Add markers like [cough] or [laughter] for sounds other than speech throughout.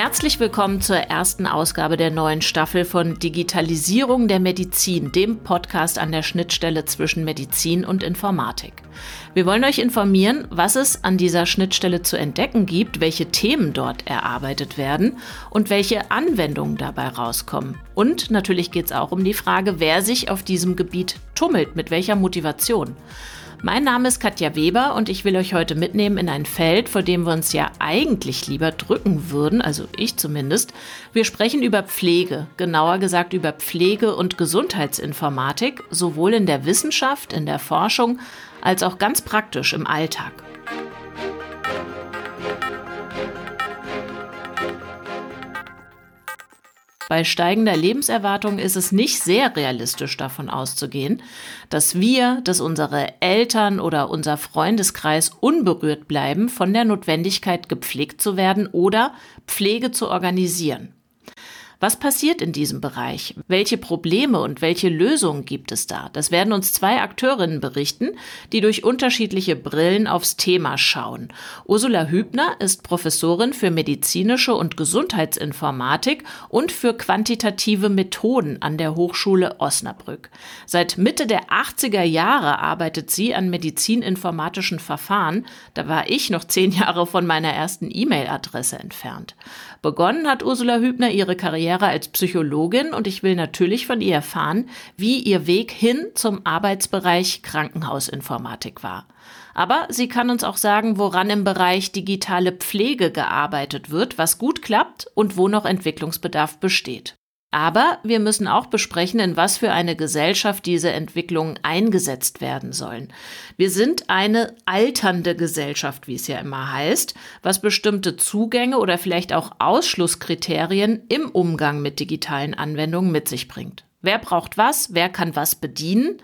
Herzlich willkommen zur ersten Ausgabe der neuen Staffel von Digitalisierung der Medizin, dem Podcast an der Schnittstelle zwischen Medizin und Informatik. Wir wollen euch informieren, was es an dieser Schnittstelle zu entdecken gibt, welche Themen dort erarbeitet werden und welche Anwendungen dabei rauskommen. Und natürlich geht es auch um die Frage, wer sich auf diesem Gebiet tummelt, mit welcher Motivation. Mein Name ist Katja Weber und ich will euch heute mitnehmen in ein Feld, vor dem wir uns ja eigentlich lieber drücken würden, also ich zumindest. Wir sprechen über Pflege, genauer gesagt über Pflege- und Gesundheitsinformatik, sowohl in der Wissenschaft, in der Forschung, als auch ganz praktisch im Alltag. Bei steigender Lebenserwartung ist es nicht sehr realistisch davon auszugehen, dass wir, dass unsere Eltern oder unser Freundeskreis unberührt bleiben von der Notwendigkeit, gepflegt zu werden oder Pflege zu organisieren. Was passiert in diesem Bereich? Welche Probleme und welche Lösungen gibt es da? Das werden uns zwei Akteurinnen berichten, die durch unterschiedliche Brillen aufs Thema schauen. Ursula Hübner ist Professorin für medizinische und Gesundheitsinformatik und für quantitative Methoden an der Hochschule Osnabrück. Seit Mitte der 80er Jahre arbeitet sie an medizininformatischen Verfahren. Da war ich noch zehn Jahre von meiner ersten E-Mail-Adresse entfernt. Begonnen hat Ursula Hübner ihre Karriere als Psychologin und ich will natürlich von ihr erfahren, wie ihr Weg hin zum Arbeitsbereich Krankenhausinformatik war. Aber sie kann uns auch sagen, woran im Bereich digitale Pflege gearbeitet wird, was gut klappt und wo noch Entwicklungsbedarf besteht. Aber wir müssen auch besprechen, in was für eine Gesellschaft diese Entwicklungen eingesetzt werden sollen. Wir sind eine alternde Gesellschaft, wie es ja immer heißt, was bestimmte Zugänge oder vielleicht auch Ausschlusskriterien im Umgang mit digitalen Anwendungen mit sich bringt. Wer braucht was? Wer kann was bedienen?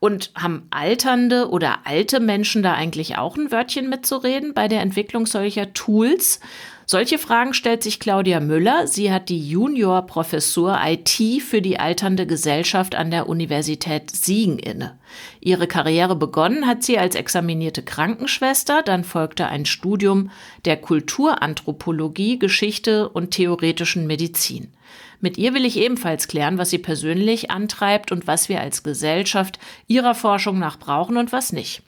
Und haben alternde oder alte Menschen da eigentlich auch ein Wörtchen mitzureden bei der Entwicklung solcher Tools? Solche Fragen stellt sich Claudia Müller. Sie hat die Junior-Professur IT für die alternde Gesellschaft an der Universität Siegen inne. Ihre Karriere begonnen hat sie als examinierte Krankenschwester, dann folgte ein Studium der Kulturanthropologie, Geschichte und theoretischen Medizin. Mit ihr will ich ebenfalls klären, was sie persönlich antreibt und was wir als Gesellschaft ihrer Forschung nach brauchen und was nicht.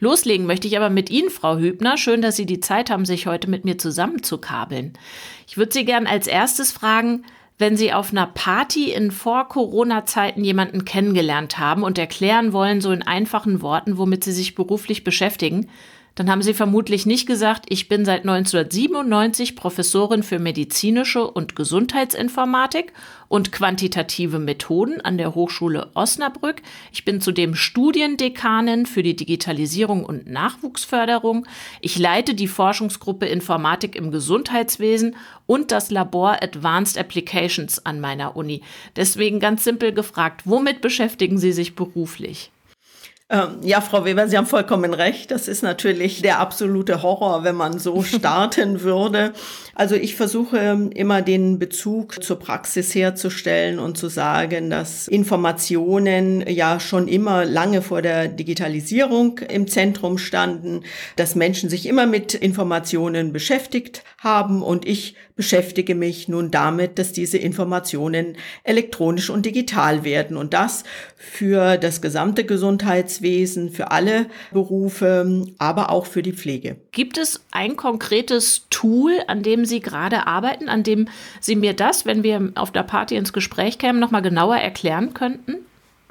Loslegen möchte ich aber mit Ihnen, Frau Hübner. Schön, dass Sie die Zeit haben, sich heute mit mir zusammenzukabeln. Ich würde Sie gern als erstes fragen, wenn Sie auf einer Party in Vor-Corona-Zeiten jemanden kennengelernt haben und erklären wollen, so in einfachen Worten, womit Sie sich beruflich beschäftigen, dann haben Sie vermutlich nicht gesagt, ich bin seit 1997 Professorin für medizinische und Gesundheitsinformatik und quantitative Methoden an der Hochschule Osnabrück. Ich bin zudem Studiendekanin für die Digitalisierung und Nachwuchsförderung. Ich leite die Forschungsgruppe Informatik im Gesundheitswesen und das Labor Advanced Applications an meiner Uni. Deswegen ganz simpel gefragt, womit beschäftigen Sie sich beruflich? Ähm, ja, Frau Weber, Sie haben vollkommen recht. Das ist natürlich der absolute Horror, wenn man so [laughs] starten würde. Also ich versuche immer den Bezug zur Praxis herzustellen und zu sagen, dass Informationen ja schon immer lange vor der Digitalisierung im Zentrum standen, dass Menschen sich immer mit Informationen beschäftigt haben und ich beschäftige mich nun damit, dass diese Informationen elektronisch und digital werden und das für das gesamte Gesundheitswesen, für alle Berufe, aber auch für die Pflege. Gibt es ein konkretes Tool, an dem Sie gerade arbeiten, an dem Sie mir das, wenn wir auf der Party ins Gespräch kämen, noch mal genauer erklären könnten?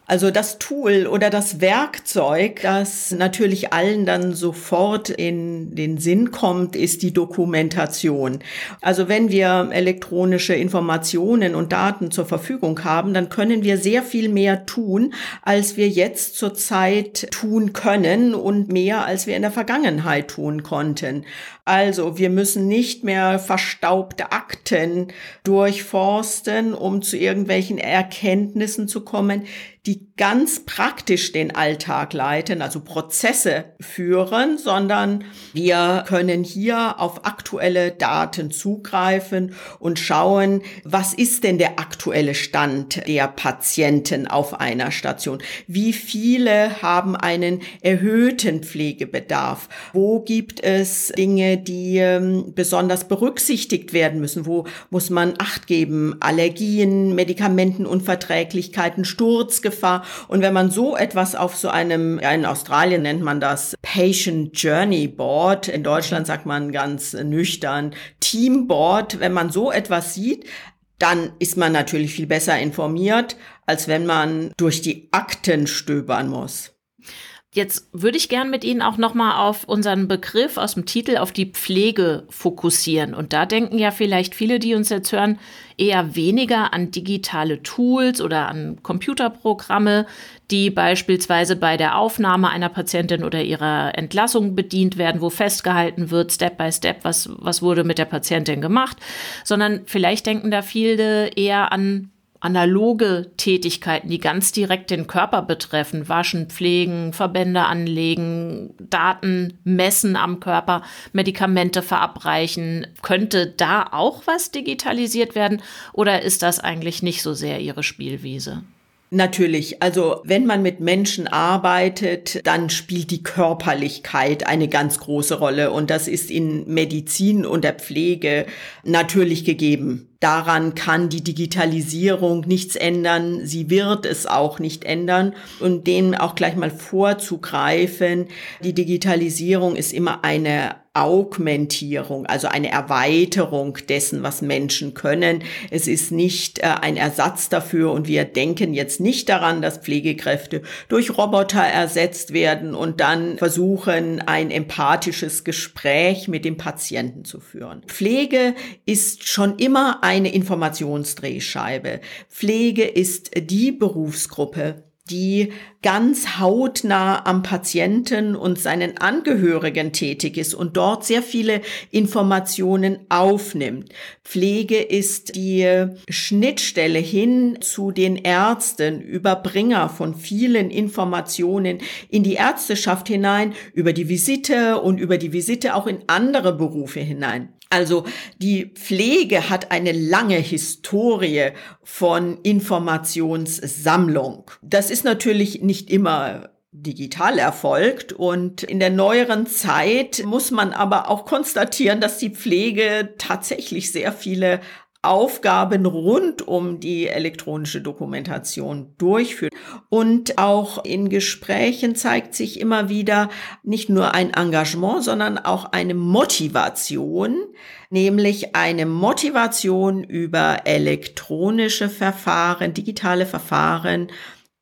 Also das Tool oder das Werkzeug, das natürlich allen dann sofort in den Sinn kommt, ist die Dokumentation. Also wenn wir elektronische Informationen und Daten zur Verfügung haben, dann können wir sehr viel mehr tun, als wir jetzt zurzeit tun können und mehr, als wir in der Vergangenheit tun konnten. Also wir müssen nicht mehr verstaubte Akten durchforsten, um zu irgendwelchen Erkenntnissen zu kommen die ganz praktisch den Alltag leiten, also Prozesse führen, sondern wir können hier auf aktuelle Daten zugreifen und schauen, was ist denn der aktuelle Stand der Patienten auf einer Station? Wie viele haben einen erhöhten Pflegebedarf? Wo gibt es Dinge, die ähm, besonders berücksichtigt werden müssen? Wo muss man Acht geben? Allergien, Medikamentenunverträglichkeiten, Sturzgefahr. Und wenn man so etwas auf so einem, ja, in Australien nennt man das Patient Journey Board, in Deutschland sagt man ganz nüchtern Teamboard, wenn man so etwas sieht, dann ist man natürlich viel besser informiert, als wenn man durch die Akten stöbern muss. Jetzt würde ich gern mit Ihnen auch nochmal auf unseren Begriff aus dem Titel auf die Pflege fokussieren. Und da denken ja vielleicht viele, die uns jetzt hören, eher weniger an digitale Tools oder an Computerprogramme, die beispielsweise bei der Aufnahme einer Patientin oder ihrer Entlassung bedient werden, wo festgehalten wird, Step by Step, was, was wurde mit der Patientin gemacht, sondern vielleicht denken da viele eher an analoge Tätigkeiten, die ganz direkt den Körper betreffen, waschen, pflegen, Verbände anlegen, Daten messen am Körper, Medikamente verabreichen, könnte da auch was digitalisiert werden oder ist das eigentlich nicht so sehr Ihre Spielwiese? Natürlich, also wenn man mit Menschen arbeitet, dann spielt die Körperlichkeit eine ganz große Rolle und das ist in Medizin und der Pflege natürlich gegeben. Daran kann die Digitalisierung nichts ändern. Sie wird es auch nicht ändern. Und dem auch gleich mal vorzugreifen. Die Digitalisierung ist immer eine Augmentierung, also eine Erweiterung dessen, was Menschen können. Es ist nicht äh, ein Ersatz dafür und wir denken jetzt nicht daran, dass Pflegekräfte durch Roboter ersetzt werden und dann versuchen, ein empathisches Gespräch mit dem Patienten zu führen. Pflege ist schon immer eine Informationsdrehscheibe. Pflege ist die Berufsgruppe, die ganz hautnah am Patienten und seinen Angehörigen tätig ist und dort sehr viele Informationen aufnimmt. Pflege ist die Schnittstelle hin zu den Ärzten, Überbringer von vielen Informationen in die Ärzteschaft hinein, über die Visite und über die Visite auch in andere Berufe hinein. Also die Pflege hat eine lange Historie von Informationssammlung. Das ist natürlich nicht immer digital erfolgt. Und in der neueren Zeit muss man aber auch konstatieren, dass die Pflege tatsächlich sehr viele Aufgaben rund um die elektronische Dokumentation durchführt. Und auch in Gesprächen zeigt sich immer wieder nicht nur ein Engagement, sondern auch eine Motivation, nämlich eine Motivation über elektronische Verfahren, digitale Verfahren,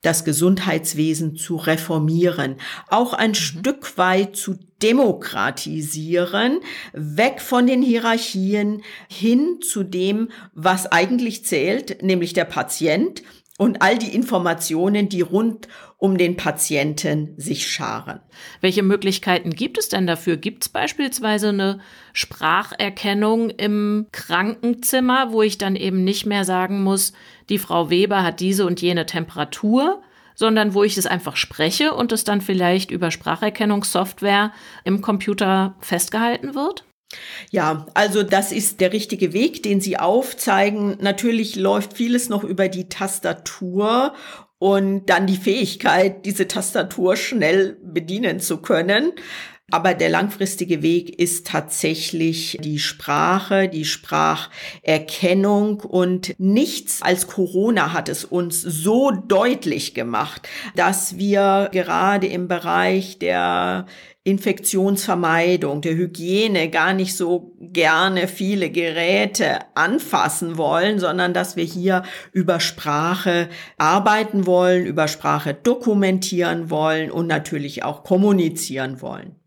das Gesundheitswesen zu reformieren, auch ein mhm. Stück weit zu demokratisieren, weg von den Hierarchien hin zu dem, was eigentlich zählt, nämlich der Patient und all die Informationen, die rund um den Patienten sich scharen. Welche Möglichkeiten gibt es denn dafür? Gibt es beispielsweise eine Spracherkennung im Krankenzimmer, wo ich dann eben nicht mehr sagen muss, die Frau Weber hat diese und jene Temperatur, sondern wo ich es einfach spreche und es dann vielleicht über Spracherkennungssoftware im Computer festgehalten wird? Ja, also das ist der richtige Weg, den Sie aufzeigen. Natürlich läuft vieles noch über die Tastatur und dann die Fähigkeit, diese Tastatur schnell bedienen zu können. Aber der langfristige Weg ist tatsächlich die Sprache, die Spracherkennung und nichts als Corona hat es uns so deutlich gemacht, dass wir gerade im Bereich der Infektionsvermeidung, der Hygiene gar nicht so gerne viele Geräte anfassen wollen, sondern dass wir hier über Sprache arbeiten wollen, über Sprache dokumentieren wollen und natürlich auch kommunizieren wollen.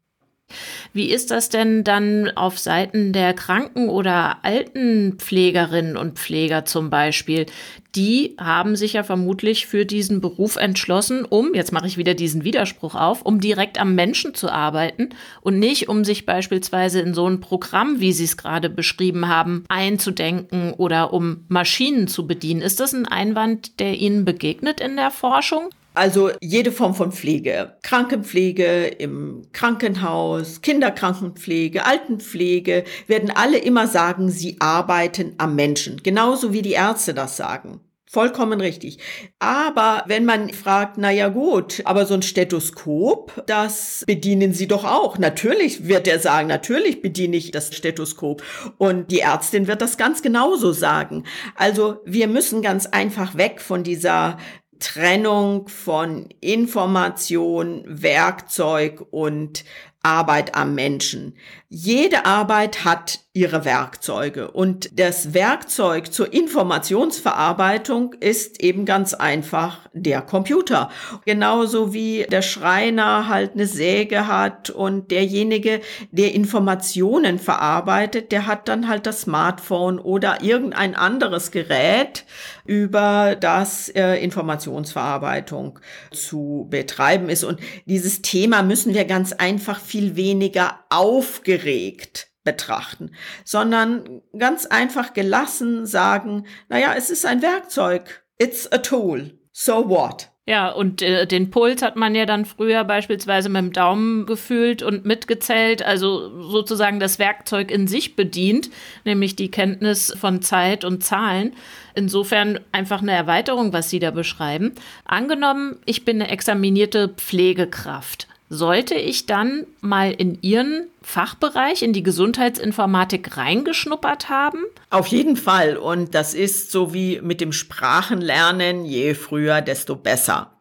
Wie ist das denn dann auf Seiten der Kranken- oder Altenpflegerinnen und Pfleger zum Beispiel? Die haben sich ja vermutlich für diesen Beruf entschlossen, um, jetzt mache ich wieder diesen Widerspruch auf, um direkt am Menschen zu arbeiten und nicht, um sich beispielsweise in so ein Programm, wie Sie es gerade beschrieben haben, einzudenken oder um Maschinen zu bedienen. Ist das ein Einwand, der Ihnen begegnet in der Forschung? Also jede Form von Pflege. Krankenpflege im Krankenhaus, Kinderkrankenpflege, Altenpflege, werden alle immer sagen, sie arbeiten am Menschen. Genauso wie die Ärzte das sagen. Vollkommen richtig. Aber wenn man fragt, na ja gut, aber so ein Stethoskop, das bedienen Sie doch auch. Natürlich wird er sagen, natürlich bediene ich das Stethoskop. Und die Ärztin wird das ganz genauso sagen. Also wir müssen ganz einfach weg von dieser Trennung von Information, Werkzeug und Arbeit am Menschen. Jede Arbeit hat ihre Werkzeuge und das Werkzeug zur Informationsverarbeitung ist eben ganz einfach der Computer. Genauso wie der Schreiner halt eine Säge hat und derjenige, der Informationen verarbeitet, der hat dann halt das Smartphone oder irgendein anderes Gerät, über das äh, Informationsverarbeitung zu betreiben ist. Und dieses Thema müssen wir ganz einfach viel weniger aufgeregt betrachten, sondern ganz einfach gelassen sagen, naja, es ist ein Werkzeug. It's a tool. So what? Ja, und äh, den Puls hat man ja dann früher beispielsweise mit dem Daumen gefühlt und mitgezählt, also sozusagen das Werkzeug in sich bedient, nämlich die Kenntnis von Zeit und Zahlen. Insofern einfach eine Erweiterung, was Sie da beschreiben. Angenommen, ich bin eine examinierte Pflegekraft sollte ich dann mal in Ihren Fachbereich, in die Gesundheitsinformatik reingeschnuppert haben? Auf jeden Fall. Und das ist so wie mit dem Sprachenlernen, je früher, desto besser.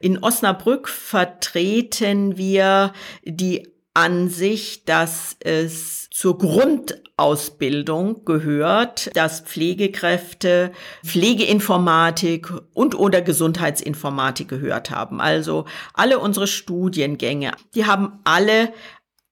In Osnabrück vertreten wir die Ansicht, dass es zur Grundausbildung gehört, dass Pflegekräfte Pflegeinformatik und oder Gesundheitsinformatik gehört haben. Also alle unsere Studiengänge, die haben alle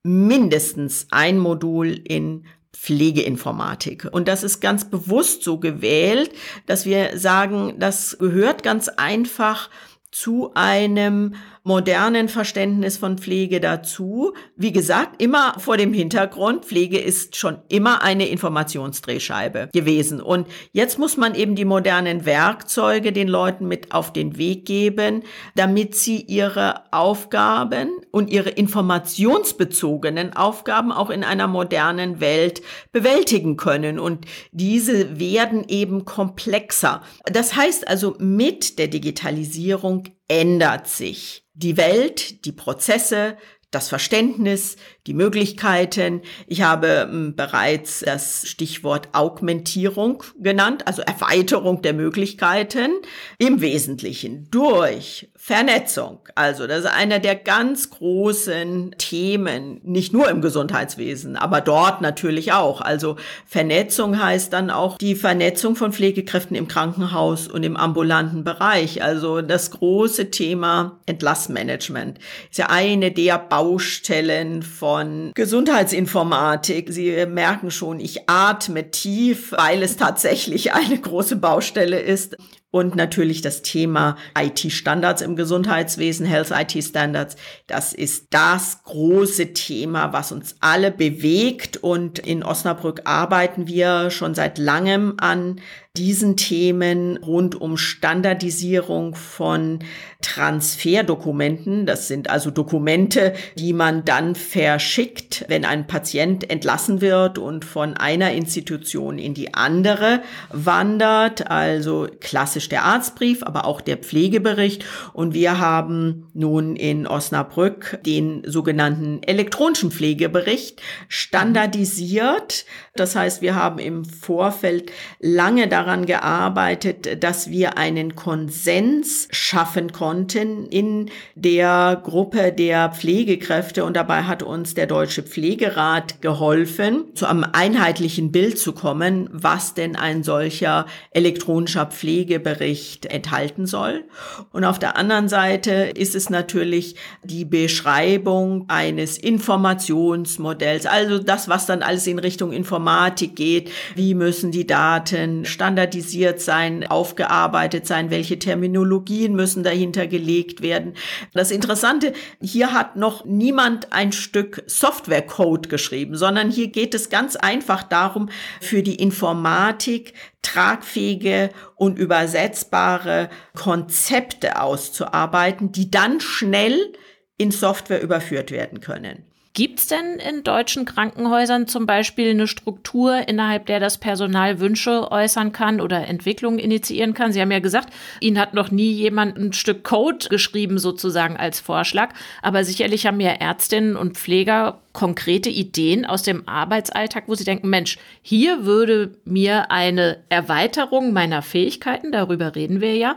mindestens ein Modul in Pflegeinformatik. Und das ist ganz bewusst so gewählt, dass wir sagen, das gehört ganz einfach zu einem modernen Verständnis von Pflege dazu. Wie gesagt, immer vor dem Hintergrund, Pflege ist schon immer eine Informationsdrehscheibe gewesen. Und jetzt muss man eben die modernen Werkzeuge den Leuten mit auf den Weg geben, damit sie ihre Aufgaben und ihre informationsbezogenen Aufgaben auch in einer modernen Welt bewältigen können. Und diese werden eben komplexer. Das heißt also, mit der Digitalisierung ändert sich die Welt, die Prozesse, das Verständnis, die Möglichkeiten. Ich habe hm, bereits das Stichwort Augmentierung genannt, also Erweiterung der Möglichkeiten im Wesentlichen durch Vernetzung. Also das ist einer der ganz großen Themen, nicht nur im Gesundheitswesen, aber dort natürlich auch. Also Vernetzung heißt dann auch die Vernetzung von Pflegekräften im Krankenhaus und im ambulanten Bereich. Also das große Thema Entlassmanagement ist ja eine der Baustellen von Gesundheitsinformatik. Sie merken schon, ich atme tief, weil es tatsächlich eine große Baustelle ist. Und natürlich das Thema IT-Standards im Gesundheitswesen, Health IT-Standards. Das ist das große Thema, was uns alle bewegt. Und in Osnabrück arbeiten wir schon seit langem an diesen Themen rund um Standardisierung von Transferdokumenten. Das sind also Dokumente, die man dann verschickt, wenn ein Patient entlassen wird und von einer Institution in die andere wandert. Also klassisch der Arztbrief, aber auch der Pflegebericht. Und wir haben nun in Osnabrück den sogenannten elektronischen Pflegebericht standardisiert. Das heißt, wir haben im Vorfeld lange daran gearbeitet, dass wir einen Konsens schaffen konnten in der Gruppe der Pflegekräfte und dabei hat uns der Deutsche Pflegerat geholfen, zu einem einheitlichen Bild zu kommen, was denn ein solcher elektronischer Pflegebericht enthalten soll. Und auf der anderen Seite ist es natürlich die Beschreibung eines Informationsmodells, also das, was dann alles in Richtung Informatik geht. Wie müssen die Daten standardisiert sein, aufgearbeitet sein? Welche Terminologien müssen dahinter gelegt werden? Das Interessante, hier hat noch niemand ein Stück Softwarecode geschrieben, sondern hier geht es ganz einfach darum, für die Informatik tragfähige und übersetzbare Konzepte auszuarbeiten, die dann schnell in Software überführt werden können. Gibt es denn in deutschen Krankenhäusern zum Beispiel eine Struktur, innerhalb der das Personal Wünsche äußern kann oder Entwicklungen initiieren kann? Sie haben ja gesagt, Ihnen hat noch nie jemand ein Stück Code geschrieben, sozusagen als Vorschlag. Aber sicherlich haben ja Ärztinnen und Pfleger konkrete Ideen aus dem Arbeitsalltag, wo sie denken, Mensch, hier würde mir eine Erweiterung meiner Fähigkeiten, darüber reden wir ja,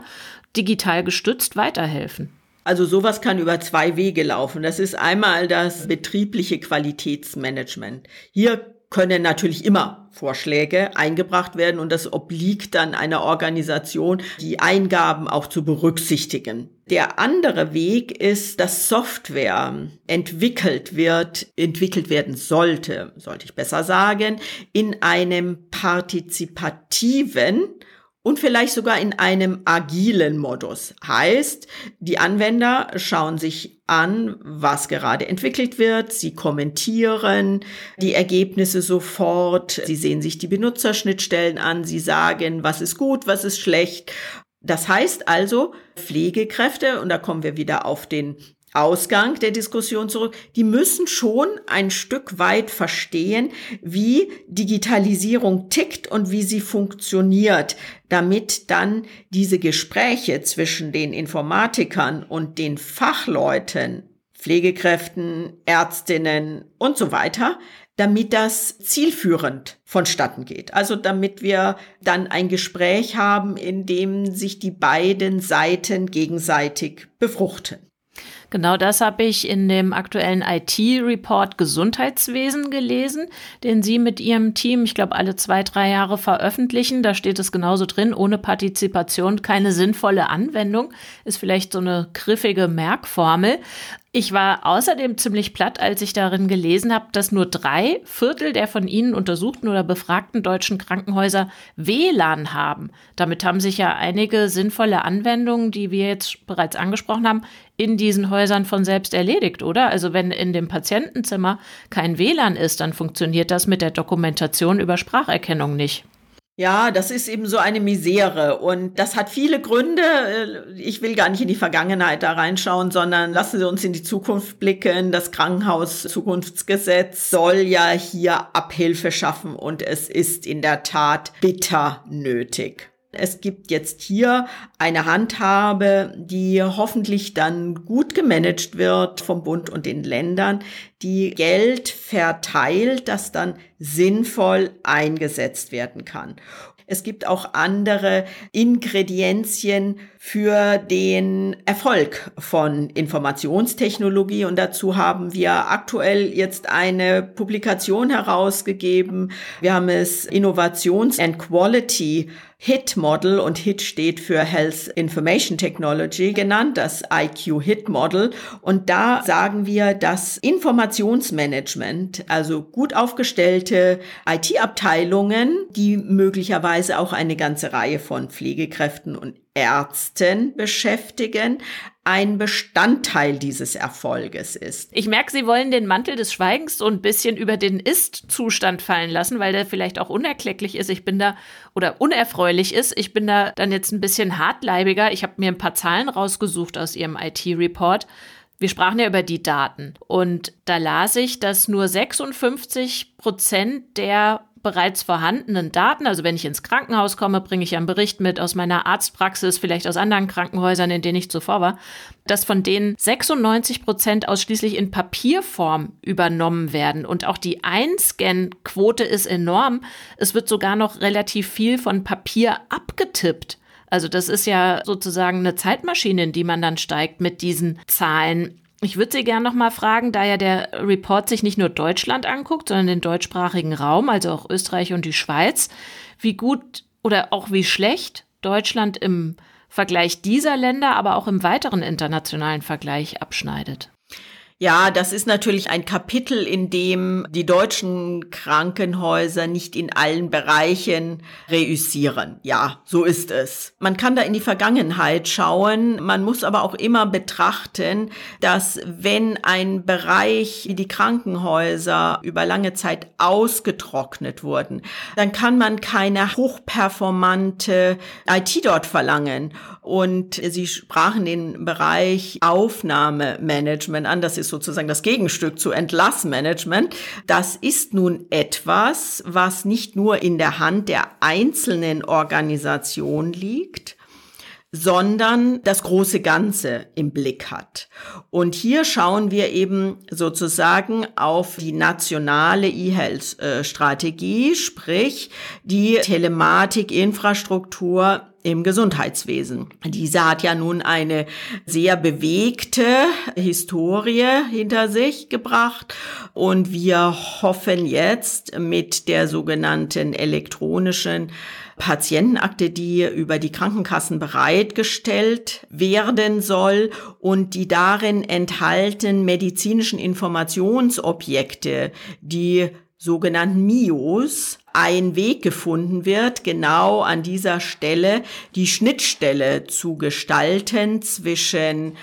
digital gestützt weiterhelfen. Also sowas kann über zwei Wege laufen. Das ist einmal das betriebliche Qualitätsmanagement. Hier können natürlich immer Vorschläge eingebracht werden und das obliegt dann einer Organisation, die Eingaben auch zu berücksichtigen. Der andere Weg ist, dass Software entwickelt wird, entwickelt werden sollte, sollte ich besser sagen, in einem partizipativen und vielleicht sogar in einem agilen Modus. Heißt, die Anwender schauen sich an, was gerade entwickelt wird, sie kommentieren die Ergebnisse sofort, sie sehen sich die Benutzerschnittstellen an, sie sagen, was ist gut, was ist schlecht. Das heißt also, Pflegekräfte, und da kommen wir wieder auf den Ausgang der Diskussion zurück, die müssen schon ein Stück weit verstehen, wie Digitalisierung tickt und wie sie funktioniert, damit dann diese Gespräche zwischen den Informatikern und den Fachleuten, Pflegekräften, Ärztinnen und so weiter, damit das zielführend vonstatten geht. Also damit wir dann ein Gespräch haben, in dem sich die beiden Seiten gegenseitig befruchten. Genau das habe ich in dem aktuellen IT-Report Gesundheitswesen gelesen, den Sie mit Ihrem Team, ich glaube, alle zwei, drei Jahre veröffentlichen. Da steht es genauso drin, ohne Partizipation keine sinnvolle Anwendung. Ist vielleicht so eine griffige Merkformel. Ich war außerdem ziemlich platt, als ich darin gelesen habe, dass nur drei Viertel der von Ihnen untersuchten oder befragten deutschen Krankenhäuser WLAN haben. Damit haben sich ja einige sinnvolle Anwendungen, die wir jetzt bereits angesprochen haben, in diesen Häusern von selbst erledigt, oder? Also wenn in dem Patientenzimmer kein WLAN ist, dann funktioniert das mit der Dokumentation über Spracherkennung nicht. Ja, das ist eben so eine Misere und das hat viele Gründe. Ich will gar nicht in die Vergangenheit da reinschauen, sondern lassen Sie uns in die Zukunft blicken. Das Krankenhaus-Zukunftsgesetz soll ja hier Abhilfe schaffen und es ist in der Tat bitter nötig. Es gibt jetzt hier eine Handhabe, die hoffentlich dann gut gemanagt wird vom Bund und den Ländern, die Geld verteilt, das dann sinnvoll eingesetzt werden kann. Es gibt auch andere Ingredienzien für den Erfolg von Informationstechnologie. Und dazu haben wir aktuell jetzt eine Publikation herausgegeben. Wir haben es Innovations- and Quality HIT Model und HIT steht für Health Information Technology genannt, das IQ HIT Model. Und da sagen wir, dass Informationsmanagement, also gut aufgestellte IT-Abteilungen, die möglicherweise auch eine ganze Reihe von Pflegekräften und Ärzten beschäftigen, ein Bestandteil dieses Erfolges ist. Ich merke, Sie wollen den Mantel des Schweigens so ein bisschen über den Ist-Zustand fallen lassen, weil der vielleicht auch unerklecklich ist. Ich bin da oder unerfreulich ist. Ich bin da dann jetzt ein bisschen hartleibiger. Ich habe mir ein paar Zahlen rausgesucht aus Ihrem IT-Report. Wir sprachen ja über die Daten und da las ich, dass nur 56 Prozent der bereits vorhandenen Daten, also wenn ich ins Krankenhaus komme, bringe ich einen Bericht mit aus meiner Arztpraxis, vielleicht aus anderen Krankenhäusern, in denen ich zuvor war, dass von denen 96 Prozent ausschließlich in Papierform übernommen werden. Und auch die Einscan-Quote ist enorm. Es wird sogar noch relativ viel von Papier abgetippt. Also das ist ja sozusagen eine Zeitmaschine, in die man dann steigt mit diesen Zahlen. Ich würde Sie gerne noch mal fragen, da ja der Report sich nicht nur Deutschland anguckt, sondern den deutschsprachigen Raum, also auch Österreich und die Schweiz, wie gut oder auch wie schlecht Deutschland im Vergleich dieser Länder, aber auch im weiteren internationalen Vergleich abschneidet. Ja, das ist natürlich ein Kapitel, in dem die deutschen Krankenhäuser nicht in allen Bereichen reüssieren. Ja, so ist es. Man kann da in die Vergangenheit schauen. Man muss aber auch immer betrachten, dass wenn ein Bereich wie die Krankenhäuser über lange Zeit ausgetrocknet wurden, dann kann man keine hochperformante IT dort verlangen. Und Sie sprachen den Bereich Aufnahmemanagement an. Das ist sozusagen das Gegenstück zu Entlassmanagement. Das ist nun etwas, was nicht nur in der Hand der einzelnen Organisation liegt, sondern das große Ganze im Blick hat. Und hier schauen wir eben sozusagen auf die nationale E-Health-Strategie, sprich die Telematik-Infrastruktur im Gesundheitswesen. Diese hat ja nun eine sehr bewegte Historie hinter sich gebracht und wir hoffen jetzt mit der sogenannten elektronischen Patientenakte, die über die Krankenkassen bereitgestellt werden soll und die darin enthalten medizinischen Informationsobjekte, die sogenannten MIOS ein Weg gefunden wird, genau an dieser Stelle die Schnittstelle zu gestalten zwischen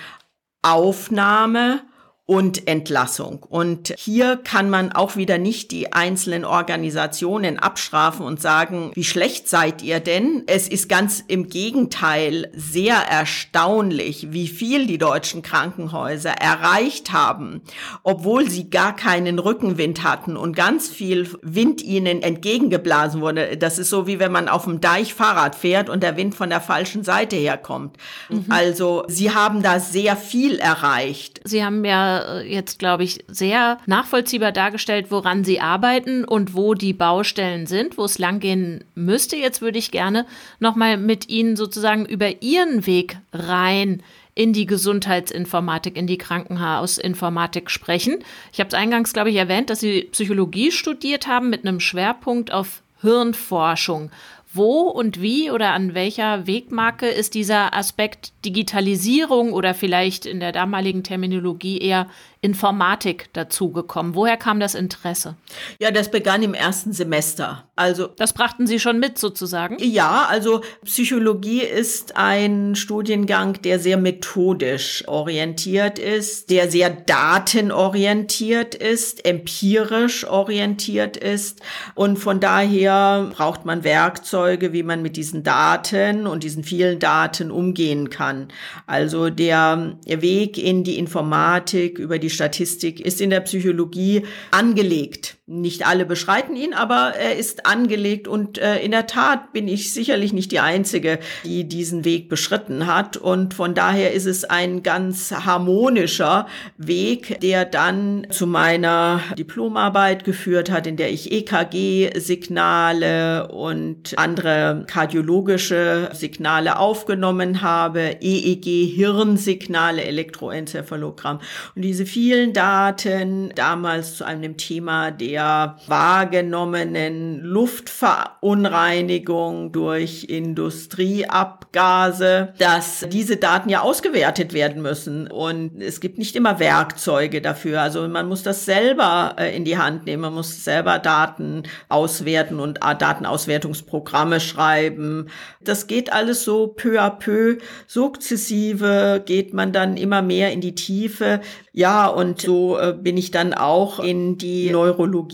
Aufnahme und Entlassung. Und hier kann man auch wieder nicht die einzelnen Organisationen abstrafen und sagen, wie schlecht seid ihr denn? Es ist ganz im Gegenteil sehr erstaunlich, wie viel die deutschen Krankenhäuser erreicht haben, obwohl sie gar keinen Rückenwind hatten und ganz viel Wind ihnen entgegengeblasen wurde. Das ist so wie wenn man auf dem Deich Fahrrad fährt und der Wind von der falschen Seite herkommt. Mhm. Also sie haben da sehr viel erreicht. Sie haben ja äh, jetzt, glaube ich, sehr nachvollziehbar dargestellt, woran Sie arbeiten und wo die Baustellen sind, wo es langgehen müsste. Jetzt würde ich gerne nochmal mit Ihnen sozusagen über Ihren Weg rein in die Gesundheitsinformatik, in die Krankenhausinformatik sprechen. Ich habe es eingangs, glaube ich, erwähnt, dass Sie Psychologie studiert haben mit einem Schwerpunkt auf Hirnforschung. Wo und wie oder an welcher Wegmarke ist dieser Aspekt Digitalisierung oder vielleicht in der damaligen Terminologie eher Informatik dazugekommen? Woher kam das Interesse? Ja, das begann im ersten Semester. Also das brachten Sie schon mit sozusagen? Ja, also Psychologie ist ein Studiengang, der sehr methodisch orientiert ist, der sehr datenorientiert ist, empirisch orientiert ist und von daher braucht man Werkzeuge, wie man mit diesen Daten und diesen vielen Daten umgehen kann. Also der Weg in die Informatik über die Statistik ist in der Psychologie angelegt. Nicht alle beschreiten ihn, aber er ist angelegt und äh, in der Tat bin ich sicherlich nicht die Einzige, die diesen Weg beschritten hat. Und von daher ist es ein ganz harmonischer Weg, der dann zu meiner Diplomarbeit geführt hat, in der ich EKG-Signale und andere kardiologische Signale aufgenommen habe, EEG-Hirnsignale, Elektroenzephalogramm. Und diese vielen Daten damals zu einem Thema der der wahrgenommenen Luftverunreinigung durch Industrieabgase, dass diese Daten ja ausgewertet werden müssen. Und es gibt nicht immer Werkzeuge dafür. Also man muss das selber äh, in die Hand nehmen. Man muss selber Daten auswerten und äh, Datenauswertungsprogramme schreiben. Das geht alles so peu à peu, sukzessive geht man dann immer mehr in die Tiefe. Ja, und so äh, bin ich dann auch in die Neurologie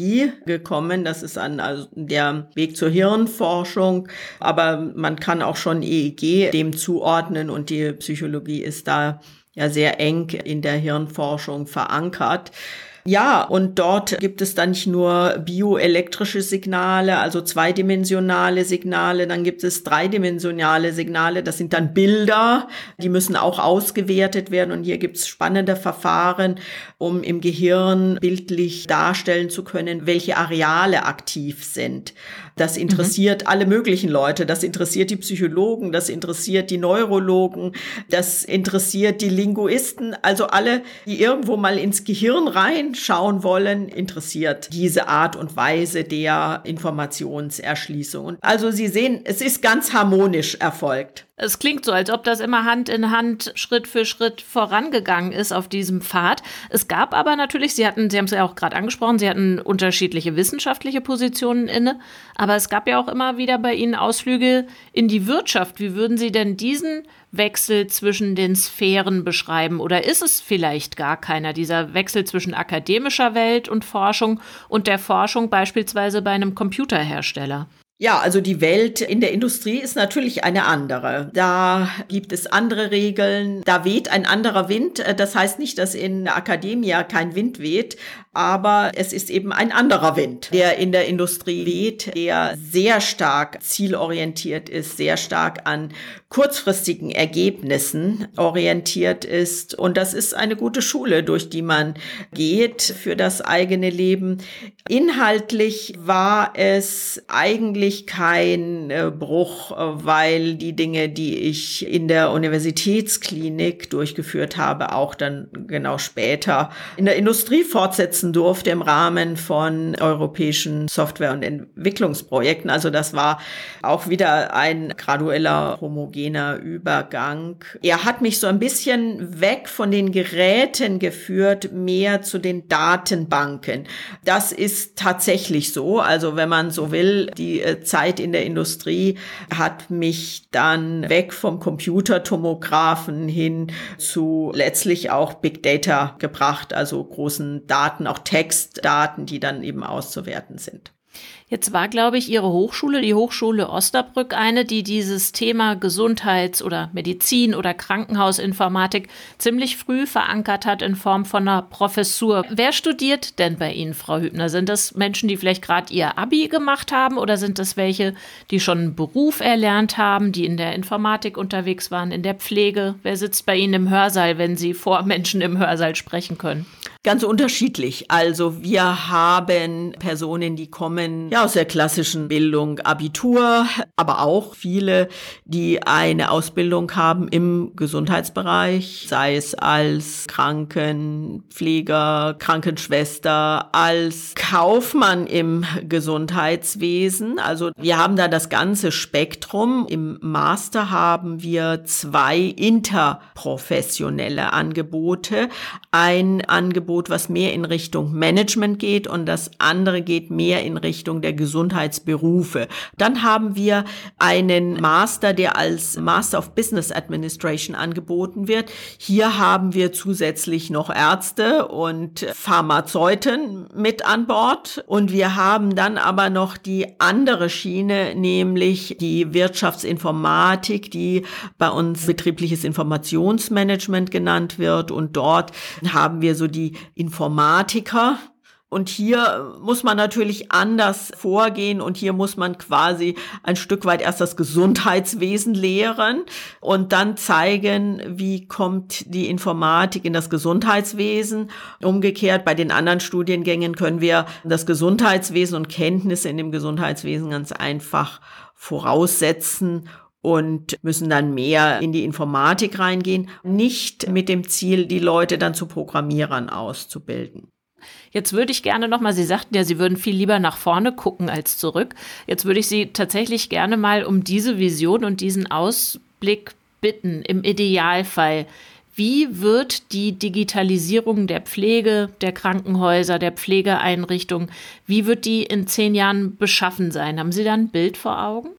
gekommen. Das ist an also der Weg zur Hirnforschung. Aber man kann auch schon EEG dem zuordnen und die Psychologie ist da ja sehr eng in der Hirnforschung verankert. Ja, und dort gibt es dann nicht nur bioelektrische Signale, also zweidimensionale Signale, dann gibt es dreidimensionale Signale, das sind dann Bilder, die müssen auch ausgewertet werden und hier gibt es spannende Verfahren, um im Gehirn bildlich darstellen zu können, welche Areale aktiv sind. Das interessiert mhm. alle möglichen Leute. Das interessiert die Psychologen, das interessiert die Neurologen, das interessiert die Linguisten, also alle, die irgendwo mal ins Gehirn rein hinschauen wollen, interessiert diese Art und Weise der Informationserschließung. Also Sie sehen, es ist ganz harmonisch erfolgt. Es klingt so, als ob das immer Hand in Hand, Schritt für Schritt vorangegangen ist auf diesem Pfad. Es gab aber natürlich, Sie hatten, Sie haben es ja auch gerade angesprochen, Sie hatten unterschiedliche wissenschaftliche Positionen inne, aber es gab ja auch immer wieder bei Ihnen Ausflüge in die Wirtschaft. Wie würden Sie denn diesen Wechsel zwischen den Sphären beschreiben? Oder ist es vielleicht gar keiner, dieser Wechsel zwischen akademischer Welt und Forschung und der Forschung beispielsweise bei einem Computerhersteller? Ja, also die Welt in der Industrie ist natürlich eine andere. Da gibt es andere Regeln, da weht ein anderer Wind. Das heißt nicht, dass in der Akademie kein Wind weht, aber es ist eben ein anderer Wind, der in der Industrie weht, der sehr stark zielorientiert ist, sehr stark an kurzfristigen Ergebnissen orientiert ist. Und das ist eine gute Schule, durch die man geht für das eigene Leben. Inhaltlich war es eigentlich kein äh, Bruch, äh, weil die Dinge, die ich in der Universitätsklinik durchgeführt habe, auch dann genau später in der Industrie fortsetzen durfte im Rahmen von europäischen Software- und Entwicklungsprojekten. Also das war auch wieder ein gradueller, homogener Übergang. Er hat mich so ein bisschen weg von den Geräten geführt, mehr zu den Datenbanken. Das ist tatsächlich so. Also wenn man so will, die Zeit in der Industrie hat mich dann weg vom Computertomographen hin zu letztlich auch Big Data gebracht, also großen Daten, auch Textdaten, die dann eben auszuwerten sind. Jetzt war, glaube ich, Ihre Hochschule, die Hochschule Osnabrück, eine, die dieses Thema Gesundheits- oder Medizin- oder Krankenhausinformatik ziemlich früh verankert hat in Form von einer Professur. Wer studiert denn bei Ihnen, Frau Hübner? Sind das Menschen, die vielleicht gerade ihr Abi gemacht haben oder sind das welche, die schon einen Beruf erlernt haben, die in der Informatik unterwegs waren, in der Pflege? Wer sitzt bei Ihnen im Hörsaal, wenn Sie vor Menschen im Hörsaal sprechen können? Ganz unterschiedlich. Also wir haben Personen, die kommen ja aus der klassischen Bildung, Abitur, aber auch viele, die eine Ausbildung haben im Gesundheitsbereich, sei es als Krankenpfleger, Krankenschwester, als Kaufmann im Gesundheitswesen. Also wir haben da das ganze Spektrum. Im Master haben wir zwei interprofessionelle Angebote. Ein Angebot Angebot, was mehr in Richtung Management geht und das andere geht mehr in Richtung der Gesundheitsberufe. Dann haben wir einen Master, der als Master of Business Administration angeboten wird. Hier haben wir zusätzlich noch Ärzte und Pharmazeuten mit an Bord und wir haben dann aber noch die andere Schiene, nämlich die Wirtschaftsinformatik, die bei uns betriebliches Informationsmanagement genannt wird und dort haben wir so die Informatiker. Und hier muss man natürlich anders vorgehen und hier muss man quasi ein Stück weit erst das Gesundheitswesen lehren und dann zeigen, wie kommt die Informatik in das Gesundheitswesen. Umgekehrt bei den anderen Studiengängen können wir das Gesundheitswesen und Kenntnisse in dem Gesundheitswesen ganz einfach voraussetzen und müssen dann mehr in die Informatik reingehen, nicht mit dem Ziel, die Leute dann zu Programmierern auszubilden. Jetzt würde ich gerne nochmal, Sie sagten ja, Sie würden viel lieber nach vorne gucken als zurück. Jetzt würde ich Sie tatsächlich gerne mal um diese Vision und diesen Ausblick bitten, im Idealfall. Wie wird die Digitalisierung der Pflege, der Krankenhäuser, der Pflegeeinrichtungen, wie wird die in zehn Jahren beschaffen sein? Haben Sie da ein Bild vor Augen?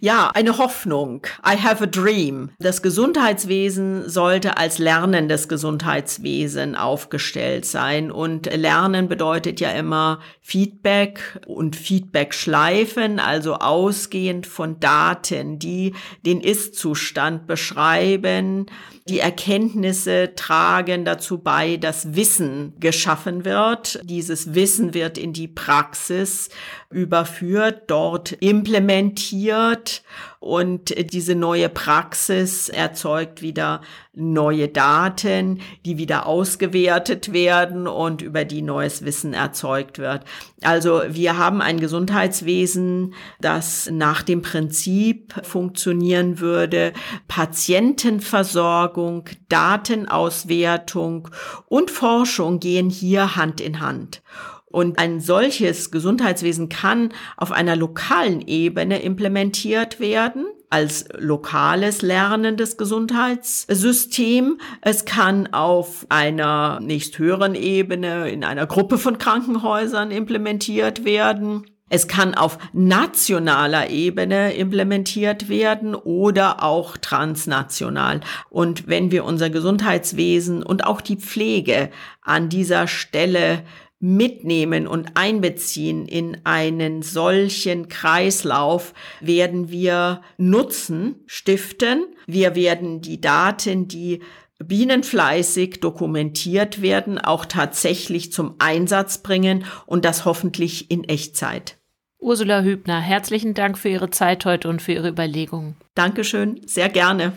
Ja, eine Hoffnung. I have a dream. Das Gesundheitswesen sollte als lernendes Gesundheitswesen aufgestellt sein. Und Lernen bedeutet ja immer Feedback und Feedback-Schleifen, also ausgehend von Daten, die den Ist-Zustand beschreiben. Die Erkenntnisse tragen dazu bei, dass Wissen geschaffen wird. Dieses Wissen wird in die Praxis überführt, dort implementiert und diese neue Praxis erzeugt wieder neue Daten, die wieder ausgewertet werden und über die neues Wissen erzeugt wird. Also wir haben ein Gesundheitswesen, das nach dem Prinzip funktionieren würde, Patientenversorgung, Datenauswertung und Forschung gehen hier Hand in Hand. Und ein solches Gesundheitswesen kann auf einer lokalen Ebene implementiert werden als lokales lernendes Gesundheitssystem. Es kann auf einer nächst höheren Ebene in einer Gruppe von Krankenhäusern implementiert werden. Es kann auf nationaler Ebene implementiert werden oder auch transnational. Und wenn wir unser Gesundheitswesen und auch die Pflege an dieser Stelle mitnehmen und einbeziehen in einen solchen Kreislauf, werden wir Nutzen stiften. Wir werden die Daten, die bienenfleißig dokumentiert werden, auch tatsächlich zum Einsatz bringen und das hoffentlich in Echtzeit. Ursula Hübner, herzlichen Dank für Ihre Zeit heute und für Ihre Überlegungen. Dankeschön, sehr gerne.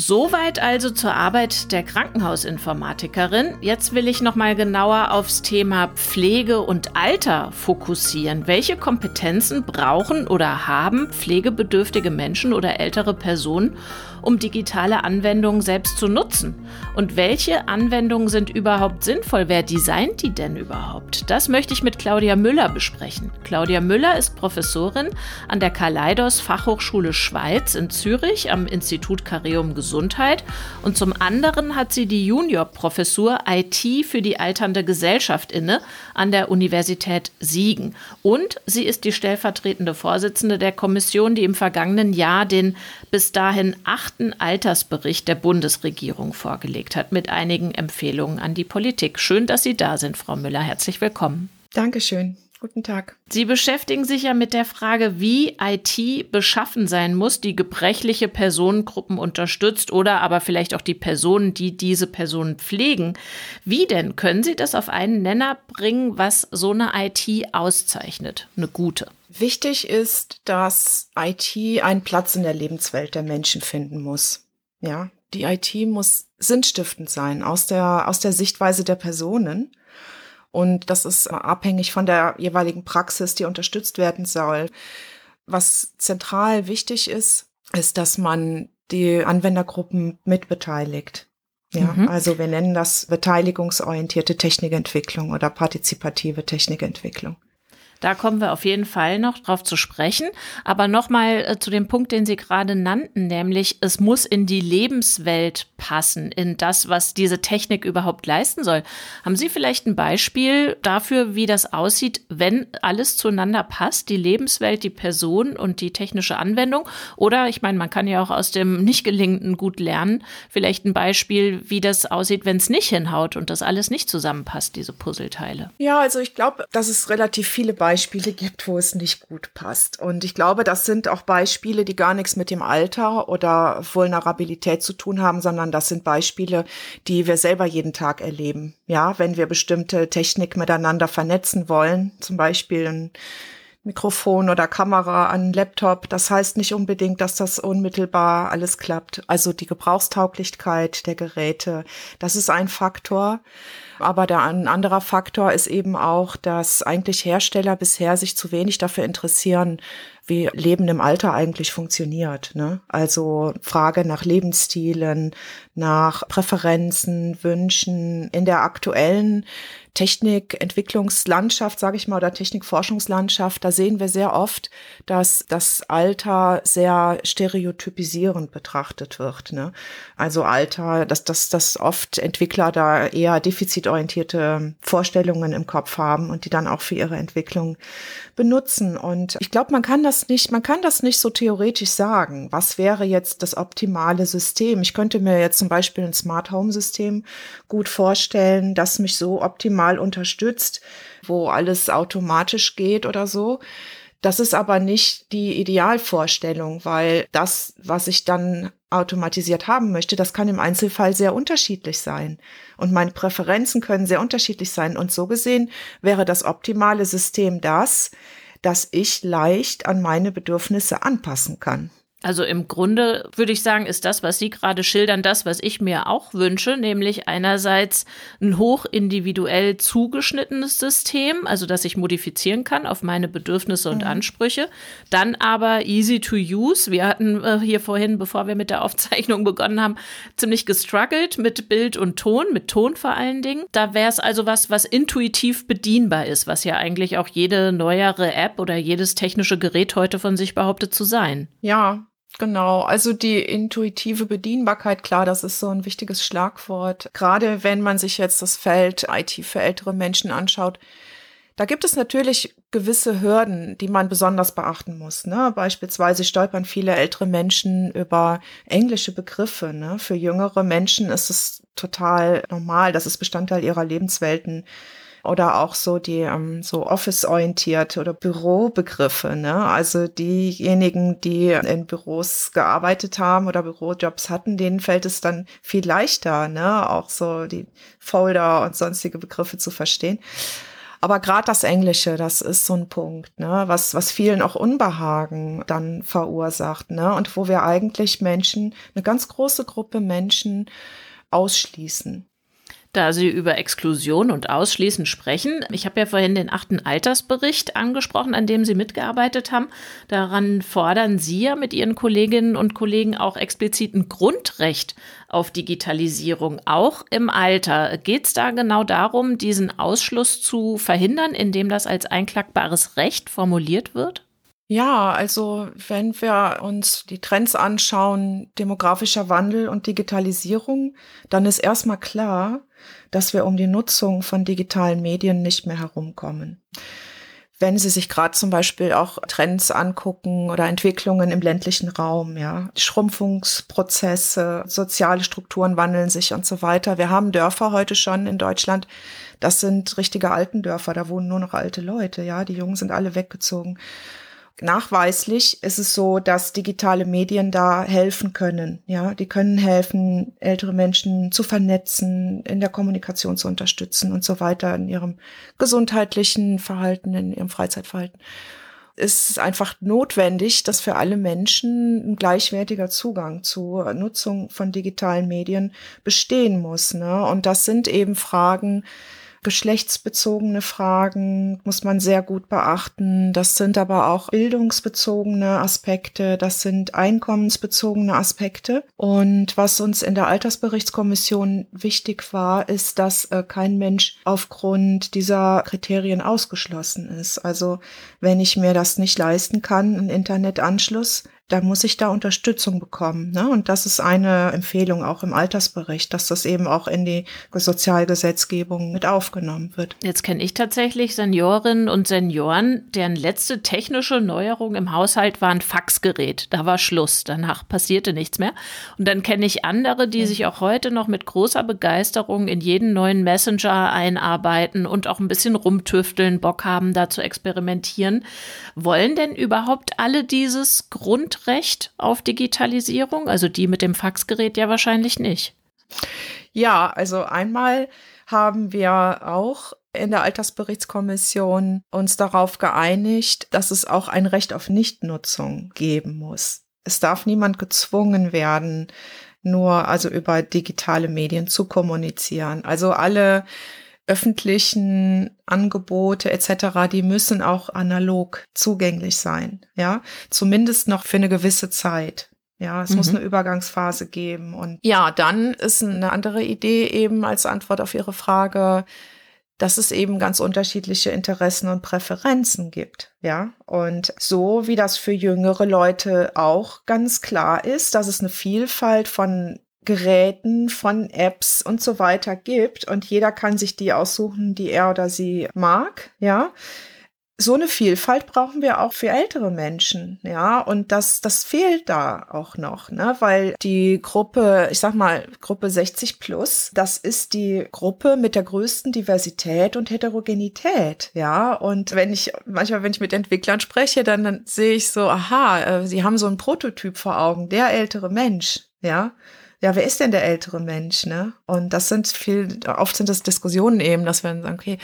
Soweit also zur Arbeit der Krankenhausinformatikerin. Jetzt will ich noch mal genauer aufs Thema Pflege und Alter fokussieren. Welche Kompetenzen brauchen oder haben pflegebedürftige Menschen oder ältere Personen, um digitale Anwendungen selbst zu nutzen? Und welche Anwendungen sind überhaupt sinnvoll? Wer designt die denn überhaupt? Das möchte ich mit Claudia Müller besprechen. Claudia Müller ist Professorin an der Kaleidos Fachhochschule Schweiz in Zürich am Institut Careum Gesundheit und zum anderen hat sie die Juniorprofessur IT für die alternde Gesellschaft inne an der Universität Siegen. Und sie ist die stellvertretende Vorsitzende der Kommission, die im vergangenen Jahr den bis dahin achten Altersbericht der Bundesregierung vorgelegt hat, mit einigen Empfehlungen an die Politik. Schön, dass Sie da sind, Frau Müller. Herzlich willkommen. Dankeschön. Guten Tag. Sie beschäftigen sich ja mit der Frage, wie IT beschaffen sein muss, die gebrechliche Personengruppen unterstützt oder aber vielleicht auch die Personen, die diese Personen pflegen. Wie denn? Können Sie das auf einen Nenner bringen, was so eine IT auszeichnet? Eine gute. Wichtig ist, dass IT einen Platz in der Lebenswelt der Menschen finden muss. Ja, die IT muss sinnstiftend sein aus der, aus der Sichtweise der Personen. Und das ist abhängig von der jeweiligen Praxis, die unterstützt werden soll. Was zentral wichtig ist, ist, dass man die Anwendergruppen mitbeteiligt. Ja, mhm. also wir nennen das beteiligungsorientierte Technikentwicklung oder partizipative Technikentwicklung. Da kommen wir auf jeden Fall noch drauf zu sprechen. Aber nochmal äh, zu dem Punkt, den Sie gerade nannten, nämlich es muss in die Lebenswelt passen, in das, was diese Technik überhaupt leisten soll. Haben Sie vielleicht ein Beispiel dafür, wie das aussieht, wenn alles zueinander passt, die Lebenswelt, die Person und die technische Anwendung? Oder ich meine, man kann ja auch aus dem nicht gelingenden gut lernen. Vielleicht ein Beispiel, wie das aussieht, wenn es nicht hinhaut und das alles nicht zusammenpasst, diese Puzzleteile. Ja, also ich glaube, dass es relativ viele Beispiele Beispiele gibt, wo es nicht gut passt. Und ich glaube, das sind auch Beispiele, die gar nichts mit dem Alter oder Vulnerabilität zu tun haben, sondern das sind Beispiele, die wir selber jeden Tag erleben. Ja, wenn wir bestimmte Technik miteinander vernetzen wollen, zum Beispiel ein Mikrofon oder Kamera an Laptop. Das heißt nicht unbedingt, dass das unmittelbar alles klappt. Also die Gebrauchstauglichkeit der Geräte, das ist ein Faktor. Aber der, ein anderer Faktor ist eben auch, dass eigentlich Hersteller bisher sich zu wenig dafür interessieren, wie Leben im Alter eigentlich funktioniert. Ne? Also Frage nach Lebensstilen, nach Präferenzen, Wünschen. In der aktuellen Technikentwicklungslandschaft, sage ich mal, oder Technikforschungslandschaft, da sehen wir sehr oft, dass das Alter sehr stereotypisierend betrachtet wird. Ne? Also Alter, dass, dass, dass oft Entwickler da eher defizitorientierte Vorstellungen im Kopf haben und die dann auch für ihre Entwicklung benutzen. Und ich glaube, man kann das nicht, man kann das nicht so theoretisch sagen. Was wäre jetzt das optimale System? Ich könnte mir jetzt zum Beispiel ein Smart Home System gut vorstellen, das mich so optimal unterstützt, wo alles automatisch geht oder so. Das ist aber nicht die Idealvorstellung, weil das, was ich dann automatisiert haben möchte, das kann im Einzelfall sehr unterschiedlich sein. Und meine Präferenzen können sehr unterschiedlich sein. Und so gesehen wäre das optimale System das, dass ich leicht an meine Bedürfnisse anpassen kann. Also im Grunde würde ich sagen, ist das, was Sie gerade schildern, das, was ich mir auch wünsche, nämlich einerseits ein hoch individuell zugeschnittenes System, also dass ich modifizieren kann auf meine Bedürfnisse und mhm. Ansprüche, dann aber easy to use. Wir hatten äh, hier vorhin, bevor wir mit der Aufzeichnung [laughs] begonnen haben, ziemlich gestruggelt mit Bild und Ton, mit Ton vor allen Dingen. Da wäre es also was, was intuitiv bedienbar ist, was ja eigentlich auch jede neuere App oder jedes technische Gerät heute von sich behauptet zu sein. Ja, Genau, also die intuitive Bedienbarkeit, klar, das ist so ein wichtiges Schlagwort. Gerade wenn man sich jetzt das Feld IT für ältere Menschen anschaut, da gibt es natürlich gewisse Hürden, die man besonders beachten muss. Ne? Beispielsweise stolpern viele ältere Menschen über englische Begriffe. Ne? Für jüngere Menschen ist es total normal, das ist Bestandteil ihrer Lebenswelten oder auch so die ähm, so Office-orientierte oder Bürobegriffe. Ne? Also diejenigen, die in Büros gearbeitet haben oder Bürojobs hatten, denen fällt es dann viel leichter, ne? auch so die Folder und sonstige Begriffe zu verstehen. Aber gerade das Englische, das ist so ein Punkt, ne, was, was vielen auch Unbehagen dann verursacht, ne, und wo wir eigentlich Menschen, eine ganz große Gruppe Menschen ausschließen da Sie über Exklusion und Ausschließen sprechen. Ich habe ja vorhin den achten Altersbericht angesprochen, an dem Sie mitgearbeitet haben. Daran fordern Sie ja mit Ihren Kolleginnen und Kollegen auch explizit ein Grundrecht auf Digitalisierung, auch im Alter. Geht es da genau darum, diesen Ausschluss zu verhindern, indem das als einklagbares Recht formuliert wird? Ja, also wenn wir uns die Trends anschauen, demografischer Wandel und Digitalisierung, dann ist erstmal klar, dass wir um die Nutzung von digitalen Medien nicht mehr herumkommen. Wenn Sie sich gerade zum Beispiel auch Trends angucken oder Entwicklungen im ländlichen Raum, ja, Schrumpfungsprozesse, soziale Strukturen wandeln sich und so weiter. Wir haben Dörfer heute schon in Deutschland. Das sind richtige alten Dörfer. Da wohnen nur noch alte Leute, ja. Die Jungen sind alle weggezogen nachweislich ist es so, dass digitale Medien da helfen können. Ja, die können helfen, ältere Menschen zu vernetzen, in der Kommunikation zu unterstützen und so weiter, in ihrem gesundheitlichen Verhalten, in ihrem Freizeitverhalten. Es ist einfach notwendig, dass für alle Menschen ein gleichwertiger Zugang zur Nutzung von digitalen Medien bestehen muss. Ne? Und das sind eben Fragen, geschlechtsbezogene Fragen muss man sehr gut beachten. Das sind aber auch bildungsbezogene Aspekte, das sind einkommensbezogene Aspekte. Und was uns in der Altersberichtskommission wichtig war, ist, dass äh, kein Mensch aufgrund dieser Kriterien ausgeschlossen ist. Also wenn ich mir das nicht leisten kann, einen Internetanschluss, da muss ich da Unterstützung bekommen. Ne? Und das ist eine Empfehlung auch im Altersbericht, dass das eben auch in die Sozialgesetzgebung mit aufgenommen wird. Jetzt kenne ich tatsächlich Seniorinnen und Senioren, deren letzte technische Neuerung im Haushalt war ein Faxgerät. Da war Schluss. Danach passierte nichts mehr. Und dann kenne ich andere, die sich auch heute noch mit großer Begeisterung in jeden neuen Messenger einarbeiten und auch ein bisschen rumtüfteln, Bock haben, da zu experimentieren. Wollen denn überhaupt alle dieses Grund Recht auf Digitalisierung? Also die mit dem Faxgerät ja wahrscheinlich nicht. Ja, also einmal haben wir auch in der Altersberichtskommission uns darauf geeinigt, dass es auch ein Recht auf Nichtnutzung geben muss. Es darf niemand gezwungen werden, nur also über digitale Medien zu kommunizieren. Also alle öffentlichen Angebote etc., die müssen auch analog zugänglich sein, ja, zumindest noch für eine gewisse Zeit. Ja, es mhm. muss eine Übergangsphase geben. Und ja, dann ist eine andere Idee eben als Antwort auf Ihre Frage, dass es eben ganz unterschiedliche Interessen und Präferenzen gibt. Ja, und so wie das für jüngere Leute auch ganz klar ist, dass es eine Vielfalt von Geräten, von Apps und so weiter gibt und jeder kann sich die aussuchen, die er oder sie mag, ja. So eine Vielfalt brauchen wir auch für ältere Menschen, ja, und das, das fehlt da auch noch, ne, weil die Gruppe, ich sag mal, Gruppe 60 plus, das ist die Gruppe mit der größten Diversität und Heterogenität, ja, und wenn ich, manchmal, wenn ich mit Entwicklern spreche, dann, dann sehe ich so, aha, äh, sie haben so einen Prototyp vor Augen, der ältere Mensch, ja, ja, wer ist denn der ältere Mensch, ne? Und das sind viel, oft sind das Diskussionen eben, dass wir sagen, okay,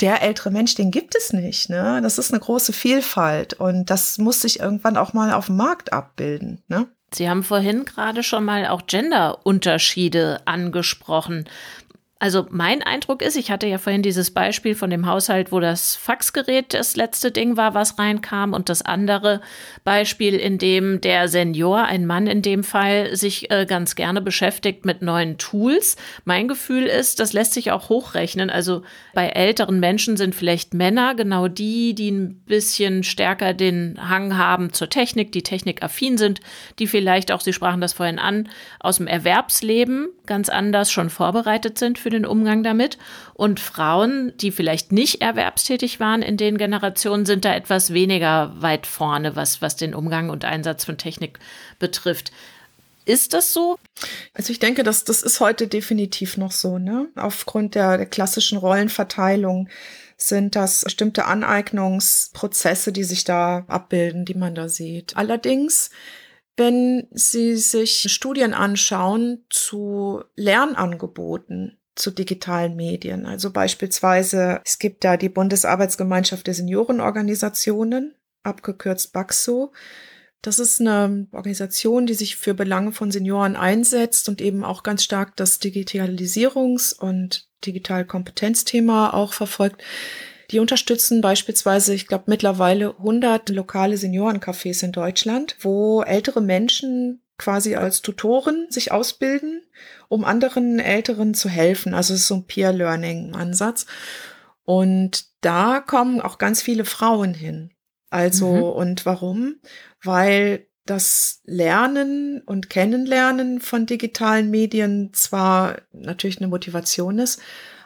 der ältere Mensch, den gibt es nicht. Ne? Das ist eine große Vielfalt und das muss sich irgendwann auch mal auf dem Markt abbilden. Ne? Sie haben vorhin gerade schon mal auch Genderunterschiede angesprochen. Also mein Eindruck ist, ich hatte ja vorhin dieses Beispiel von dem Haushalt, wo das Faxgerät das letzte Ding war, was reinkam, und das andere Beispiel, in dem der Senior, ein Mann in dem Fall, sich äh, ganz gerne beschäftigt mit neuen Tools. Mein Gefühl ist, das lässt sich auch hochrechnen. Also bei älteren Menschen sind vielleicht Männer genau die, die ein bisschen stärker den Hang haben zur Technik, die technikaffin sind, die vielleicht auch, Sie sprachen das vorhin an, aus dem Erwerbsleben ganz anders schon vorbereitet sind für für den Umgang damit. Und Frauen, die vielleicht nicht erwerbstätig waren in den Generationen, sind da etwas weniger weit vorne, was, was den Umgang und Einsatz von Technik betrifft. Ist das so? Also ich denke, dass das ist heute definitiv noch so, ne? Aufgrund der, der klassischen Rollenverteilung sind das bestimmte Aneignungsprozesse, die sich da abbilden, die man da sieht. Allerdings wenn Sie sich Studien anschauen zu Lernangeboten, zu digitalen Medien. Also beispielsweise, es gibt da die Bundesarbeitsgemeinschaft der Seniorenorganisationen, abgekürzt BAXO. Das ist eine Organisation, die sich für Belange von Senioren einsetzt und eben auch ganz stark das Digitalisierungs- und Digitalkompetenzthema auch verfolgt. Die unterstützen beispielsweise, ich glaube, mittlerweile 100 lokale Seniorencafés in Deutschland, wo ältere Menschen quasi als Tutoren sich ausbilden, um anderen Älteren zu helfen. Also es ist so ein Peer-Learning-Ansatz. Und da kommen auch ganz viele Frauen hin. Also, mhm. und warum? Weil das Lernen und Kennenlernen von digitalen Medien zwar natürlich eine Motivation ist,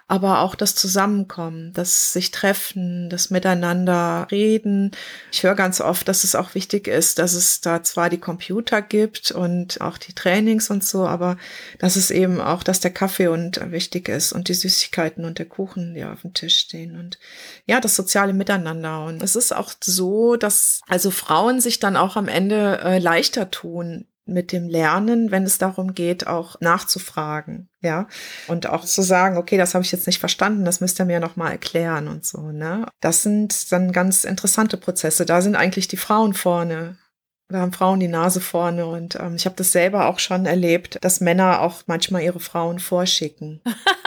aber auch das Zusammenkommen, das sich treffen, das Miteinander reden. Ich höre ganz oft, dass es auch wichtig ist, dass es da zwar die Computer gibt und auch die Trainings und so, aber dass es eben auch, dass der Kaffee und wichtig ist und die Süßigkeiten und der Kuchen, die auf dem Tisch stehen und ja, das soziale Miteinander. Und es ist auch so, dass also Frauen sich dann auch am Ende äh, leichter tun, mit dem Lernen, wenn es darum geht, auch nachzufragen, ja, und auch zu sagen, okay, das habe ich jetzt nicht verstanden, das müsst ihr mir noch mal erklären und so, ne? Das sind dann ganz interessante Prozesse. Da sind eigentlich die Frauen vorne. Da haben Frauen die Nase vorne und ähm, ich habe das selber auch schon erlebt, dass Männer auch manchmal ihre Frauen vorschicken. [laughs]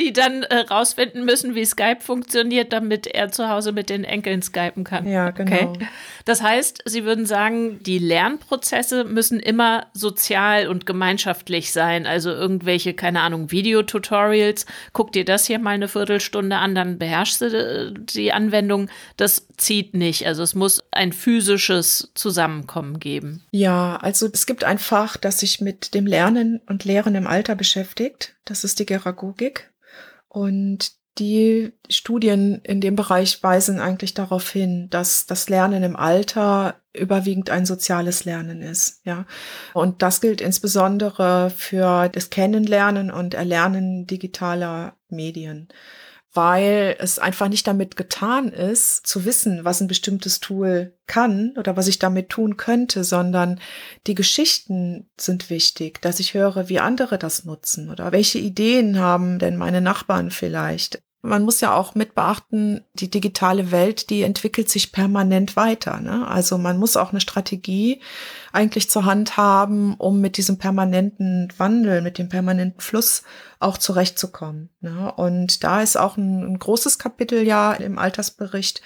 die dann äh, rausfinden müssen, wie Skype funktioniert, damit er zu Hause mit den Enkeln skypen kann. Ja, genau. Okay. Das heißt, Sie würden sagen, die Lernprozesse müssen immer sozial und gemeinschaftlich sein. Also irgendwelche, keine Ahnung, Videotutorials. Guck dir das hier mal eine Viertelstunde an, dann beherrschst du äh, die Anwendung. Das zieht nicht. Also es muss ein physisches Zusammenkommen geben. Ja, also es gibt ein Fach, das sich mit dem Lernen und Lehren im Alter beschäftigt. Das ist die Geragogik. Und die Studien in dem Bereich weisen eigentlich darauf hin, dass das Lernen im Alter überwiegend ein soziales Lernen ist, ja. Und das gilt insbesondere für das Kennenlernen und Erlernen digitaler Medien weil es einfach nicht damit getan ist, zu wissen, was ein bestimmtes Tool kann oder was ich damit tun könnte, sondern die Geschichten sind wichtig, dass ich höre, wie andere das nutzen oder welche Ideen haben denn meine Nachbarn vielleicht. Man muss ja auch mit beachten, die digitale Welt, die entwickelt sich permanent weiter. Ne? Also man muss auch eine Strategie eigentlich zur Hand haben, um mit diesem permanenten Wandel, mit dem permanenten Fluss auch zurechtzukommen. Ne? Und da ist auch ein, ein großes Kapitel ja im Altersbericht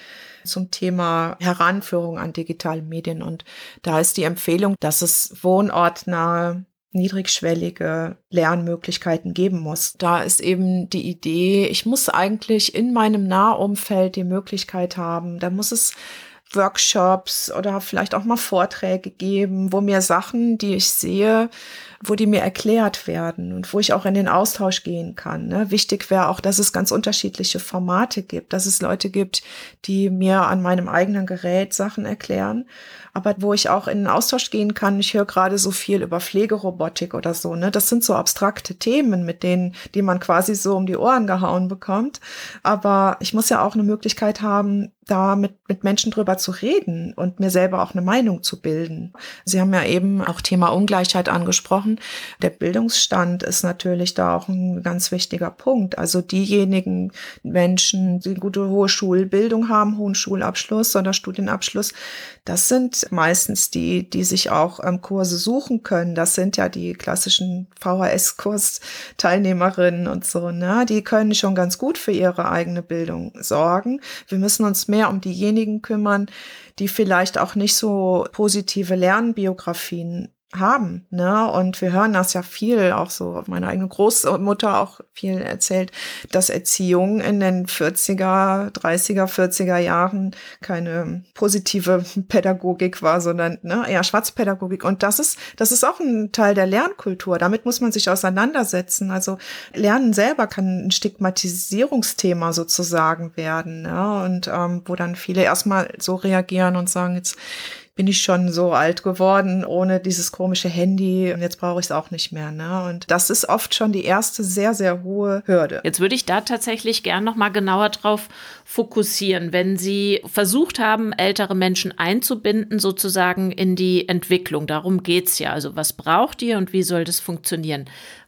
zum Thema Heranführung an digitale Medien. Und da ist die Empfehlung, dass es wohnortnahe niedrigschwellige Lernmöglichkeiten geben muss. Da ist eben die Idee, ich muss eigentlich in meinem Nahumfeld die Möglichkeit haben, da muss es Workshops oder vielleicht auch mal Vorträge geben, wo mir Sachen, die ich sehe, wo die mir erklärt werden und wo ich auch in den Austausch gehen kann. Ne? Wichtig wäre auch, dass es ganz unterschiedliche Formate gibt, dass es Leute gibt, die mir an meinem eigenen Gerät Sachen erklären, aber wo ich auch in den Austausch gehen kann. Ich höre gerade so viel über Pflegerobotik oder so. Ne? Das sind so abstrakte Themen, mit denen, die man quasi so um die Ohren gehauen bekommt. Aber ich muss ja auch eine Möglichkeit haben, da mit, mit Menschen drüber zu reden und mir selber auch eine Meinung zu bilden. Sie haben ja eben auch Thema Ungleichheit angesprochen. Der Bildungsstand ist natürlich da auch ein ganz wichtiger Punkt. Also diejenigen Menschen, die gute hohe Schulbildung haben, hohen Schulabschluss oder Studienabschluss, das sind meistens die, die sich auch ähm, Kurse suchen können. Das sind ja die klassischen VHS-Kurs-Teilnehmerinnen und so. Ne? Die können schon ganz gut für ihre eigene Bildung sorgen. Wir müssen uns mehr um diejenigen kümmern, die vielleicht auch nicht so positive Lernbiografien haben. Ne? Und wir hören das ja viel, auch so meine eigene Großmutter auch viel erzählt, dass Erziehung in den 40er, 30er, 40er Jahren keine positive Pädagogik war, sondern ne, eher Schwarzpädagogik. Und das ist, das ist auch ein Teil der Lernkultur. Damit muss man sich auseinandersetzen. Also Lernen selber kann ein Stigmatisierungsthema sozusagen werden. Ne? Und ähm, wo dann viele erstmal so reagieren und sagen, jetzt bin ich schon so alt geworden ohne dieses komische Handy und jetzt brauche ich es auch nicht mehr. Ne? Und das ist oft schon die erste sehr, sehr hohe Hürde. Jetzt würde ich da tatsächlich gern noch mal genauer drauf fokussieren, wenn Sie versucht haben, ältere Menschen einzubinden, sozusagen in die Entwicklung. Darum geht's ja. Also was braucht ihr und wie soll das funktionieren?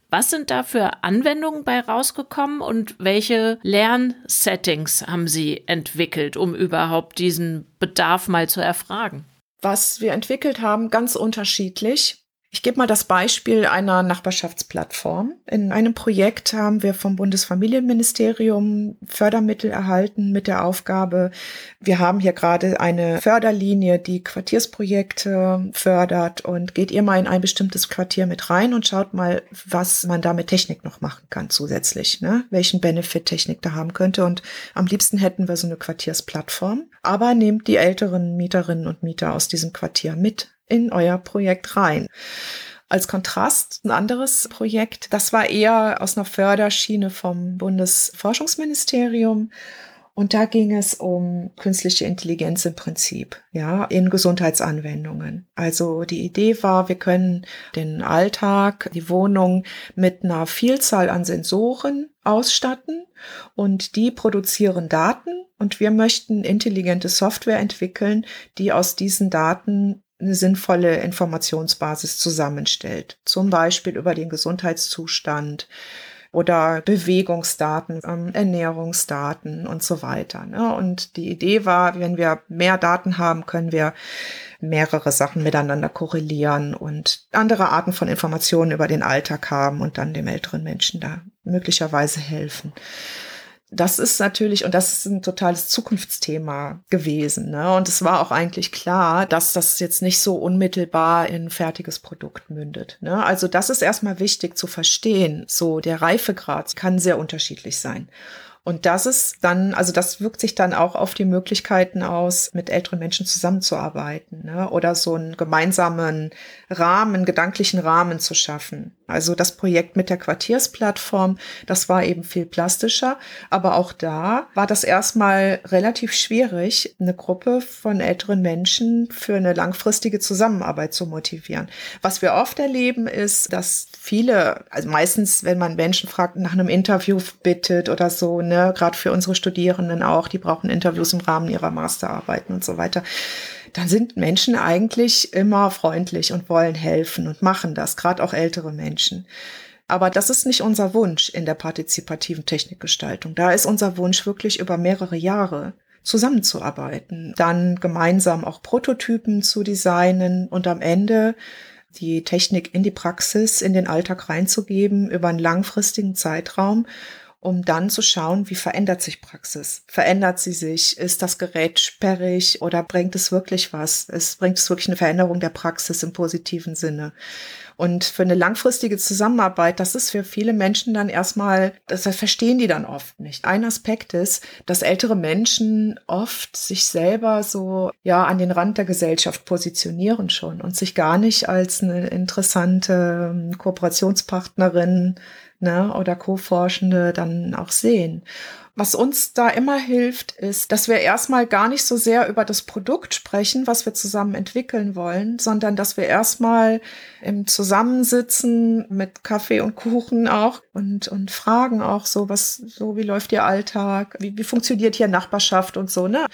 Was sind da für Anwendungen bei rausgekommen und welche Lernsettings haben Sie entwickelt, um überhaupt diesen Bedarf mal zu erfragen? Was wir entwickelt haben, ganz unterschiedlich. Ich gebe mal das Beispiel einer Nachbarschaftsplattform. In einem Projekt haben wir vom Bundesfamilienministerium Fördermittel erhalten mit der Aufgabe, wir haben hier gerade eine Förderlinie, die Quartiersprojekte fördert und geht ihr mal in ein bestimmtes Quartier mit rein und schaut mal, was man da mit Technik noch machen kann zusätzlich, ne? welchen Benefit Technik da haben könnte. Und am liebsten hätten wir so eine Quartiersplattform. Aber nehmt die älteren Mieterinnen und Mieter aus diesem Quartier mit in euer Projekt rein. Als Kontrast ein anderes Projekt, das war eher aus einer Förderschiene vom Bundesforschungsministerium. Und da ging es um künstliche Intelligenz im Prinzip, ja, in Gesundheitsanwendungen. Also die Idee war, wir können den Alltag, die Wohnung mit einer Vielzahl an Sensoren ausstatten und die produzieren Daten und wir möchten intelligente Software entwickeln, die aus diesen Daten eine sinnvolle Informationsbasis zusammenstellt. Zum Beispiel über den Gesundheitszustand oder Bewegungsdaten, ähm, Ernährungsdaten und so weiter. Ne? Und die Idee war, wenn wir mehr Daten haben, können wir mehrere Sachen miteinander korrelieren und andere Arten von Informationen über den Alltag haben und dann dem älteren Menschen da möglicherweise helfen das ist natürlich, und das ist ein totales Zukunftsthema gewesen. Ne? Und es war auch eigentlich klar, dass das jetzt nicht so unmittelbar in ein fertiges Produkt mündet. Ne? Also das ist erstmal wichtig zu verstehen. So, der Reifegrad kann sehr unterschiedlich sein. Und das ist dann, also das wirkt sich dann auch auf die Möglichkeiten aus, mit älteren Menschen zusammenzuarbeiten ne? oder so einen gemeinsamen Rahmen, gedanklichen Rahmen zu schaffen. Also das Projekt mit der Quartiersplattform, das war eben viel plastischer, aber auch da war das erstmal relativ schwierig, eine Gruppe von älteren Menschen für eine langfristige Zusammenarbeit zu motivieren. Was wir oft erleben ist, dass viele, also meistens, wenn man Menschen fragt, nach einem Interview bittet oder so, ne, gerade für unsere Studierenden auch, die brauchen Interviews im Rahmen ihrer Masterarbeiten und so weiter. Dann sind Menschen eigentlich immer freundlich und wollen helfen und machen das, gerade auch ältere Menschen. Aber das ist nicht unser Wunsch in der partizipativen Technikgestaltung. Da ist unser Wunsch wirklich über mehrere Jahre zusammenzuarbeiten, dann gemeinsam auch Prototypen zu designen und am Ende die Technik in die Praxis, in den Alltag reinzugeben über einen langfristigen Zeitraum um dann zu schauen, wie verändert sich Praxis? Verändert sie sich? Ist das Gerät sperrig oder bringt es wirklich was? Es bringt es wirklich eine Veränderung der Praxis im positiven Sinne? Und für eine langfristige Zusammenarbeit, das ist für viele Menschen dann erstmal, das verstehen die dann oft nicht. Ein Aspekt ist, dass ältere Menschen oft sich selber so, ja, an den Rand der Gesellschaft positionieren schon und sich gar nicht als eine interessante ähm, Kooperationspartnerin ne, oder Co-Forschende dann auch sehen. Was uns da immer hilft, ist, dass wir erstmal gar nicht so sehr über das Produkt sprechen, was wir zusammen entwickeln wollen, sondern dass wir erstmal im Zusammensitzen mit Kaffee und Kuchen auch und, und fragen auch so, was, so, wie läuft Ihr Alltag? Wie, wie funktioniert hier Nachbarschaft und so, ne?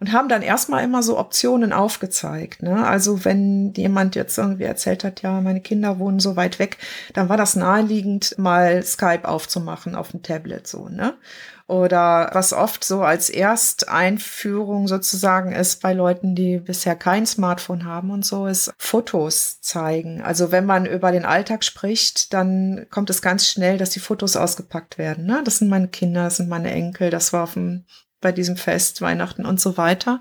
Und haben dann erstmal immer so Optionen aufgezeigt. Ne? Also wenn jemand jetzt irgendwie erzählt hat, ja, meine Kinder wohnen so weit weg, dann war das naheliegend, mal Skype aufzumachen auf dem Tablet so, ne? Oder was oft so als Ersteinführung sozusagen ist bei Leuten, die bisher kein Smartphone haben und so, ist Fotos zeigen. Also wenn man über den Alltag spricht, dann kommt es ganz schnell, dass die Fotos ausgepackt werden. Ne? Das sind meine Kinder, das sind meine Enkel, das war auf dem bei diesem Fest, Weihnachten und so weiter.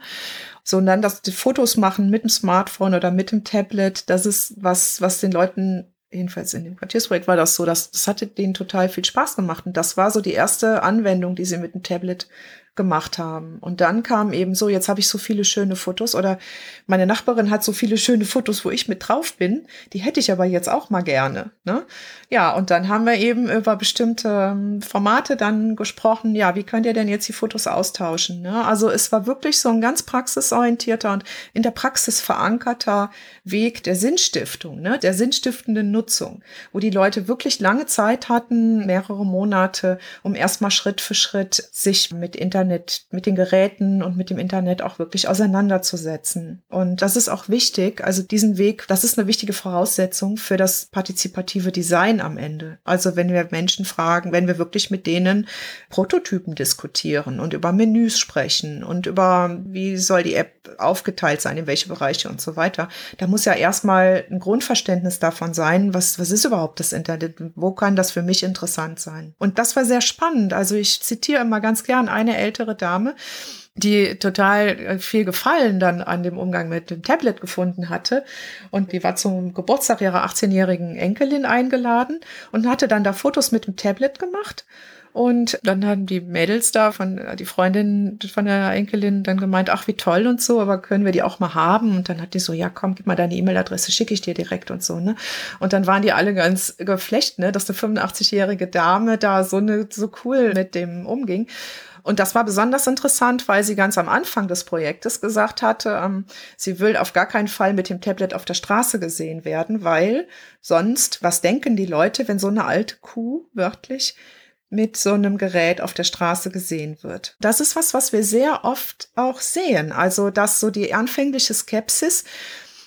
So, und dann das die Fotos machen mit dem Smartphone oder mit dem Tablet, das ist was, was den Leuten, jedenfalls in dem Quartiersprojekt war das so, dass, das hatte denen total viel Spaß gemacht. Und das war so die erste Anwendung, die sie mit dem Tablet gemacht haben. Und dann kam eben so, jetzt habe ich so viele schöne Fotos oder meine Nachbarin hat so viele schöne Fotos, wo ich mit drauf bin. Die hätte ich aber jetzt auch mal gerne. Ne? Ja, und dann haben wir eben über bestimmte ähm, Formate dann gesprochen. Ja, wie könnt ihr denn jetzt die Fotos austauschen? Ne? Also es war wirklich so ein ganz praxisorientierter und in der Praxis verankerter Weg der Sinnstiftung, ne? der sinnstiftenden Nutzung, wo die Leute wirklich lange Zeit hatten, mehrere Monate, um erstmal Schritt für Schritt sich mit Internet Internet, mit den Geräten und mit dem Internet auch wirklich auseinanderzusetzen. Und das ist auch wichtig. Also diesen Weg, das ist eine wichtige Voraussetzung für das partizipative Design am Ende. Also wenn wir Menschen fragen, wenn wir wirklich mit denen Prototypen diskutieren und über Menüs sprechen und über, wie soll die App aufgeteilt sein, in welche Bereiche und so weiter, da muss ja erstmal ein Grundverständnis davon sein, was, was ist überhaupt das Internet? Wo kann das für mich interessant sein? Und das war sehr spannend. Also ich zitiere immer ganz gern eine ältere ältere Dame, die total äh, viel Gefallen dann an dem Umgang mit dem Tablet gefunden hatte. Und die war zum Geburtstag ihrer 18-jährigen Enkelin eingeladen und hatte dann da Fotos mit dem Tablet gemacht. Und dann haben die Mädels da von, äh, die Freundin von der Enkelin dann gemeint, ach, wie toll und so, aber können wir die auch mal haben? Und dann hat die so, ja, komm, gib mal deine E-Mail-Adresse, schicke ich dir direkt und so, ne? Und dann waren die alle ganz geflecht, ne, dass eine 85-jährige Dame da so eine, so cool mit dem umging. Und das war besonders interessant, weil sie ganz am Anfang des Projektes gesagt hatte, ähm, sie will auf gar keinen Fall mit dem Tablet auf der Straße gesehen werden, weil sonst, was denken die Leute, wenn so eine alte Kuh wörtlich mit so einem Gerät auf der Straße gesehen wird. Das ist was, was wir sehr oft auch sehen. Also, dass so die anfängliche Skepsis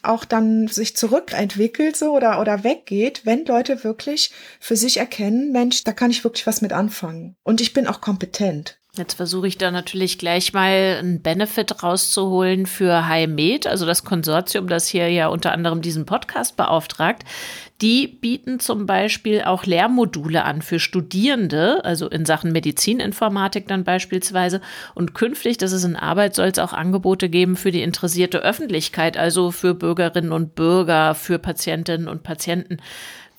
auch dann sich zurückentwickelt so oder, oder weggeht, wenn Leute wirklich für sich erkennen, Mensch, da kann ich wirklich was mit anfangen. Und ich bin auch kompetent. Jetzt versuche ich da natürlich gleich mal einen Benefit rauszuholen für HiMed, also das Konsortium, das hier ja unter anderem diesen Podcast beauftragt. Die bieten zum Beispiel auch Lehrmodule an für Studierende, also in Sachen Medizininformatik dann beispielsweise. Und künftig, das ist in Arbeit, soll es auch Angebote geben für die interessierte Öffentlichkeit, also für Bürgerinnen und Bürger, für Patientinnen und Patienten.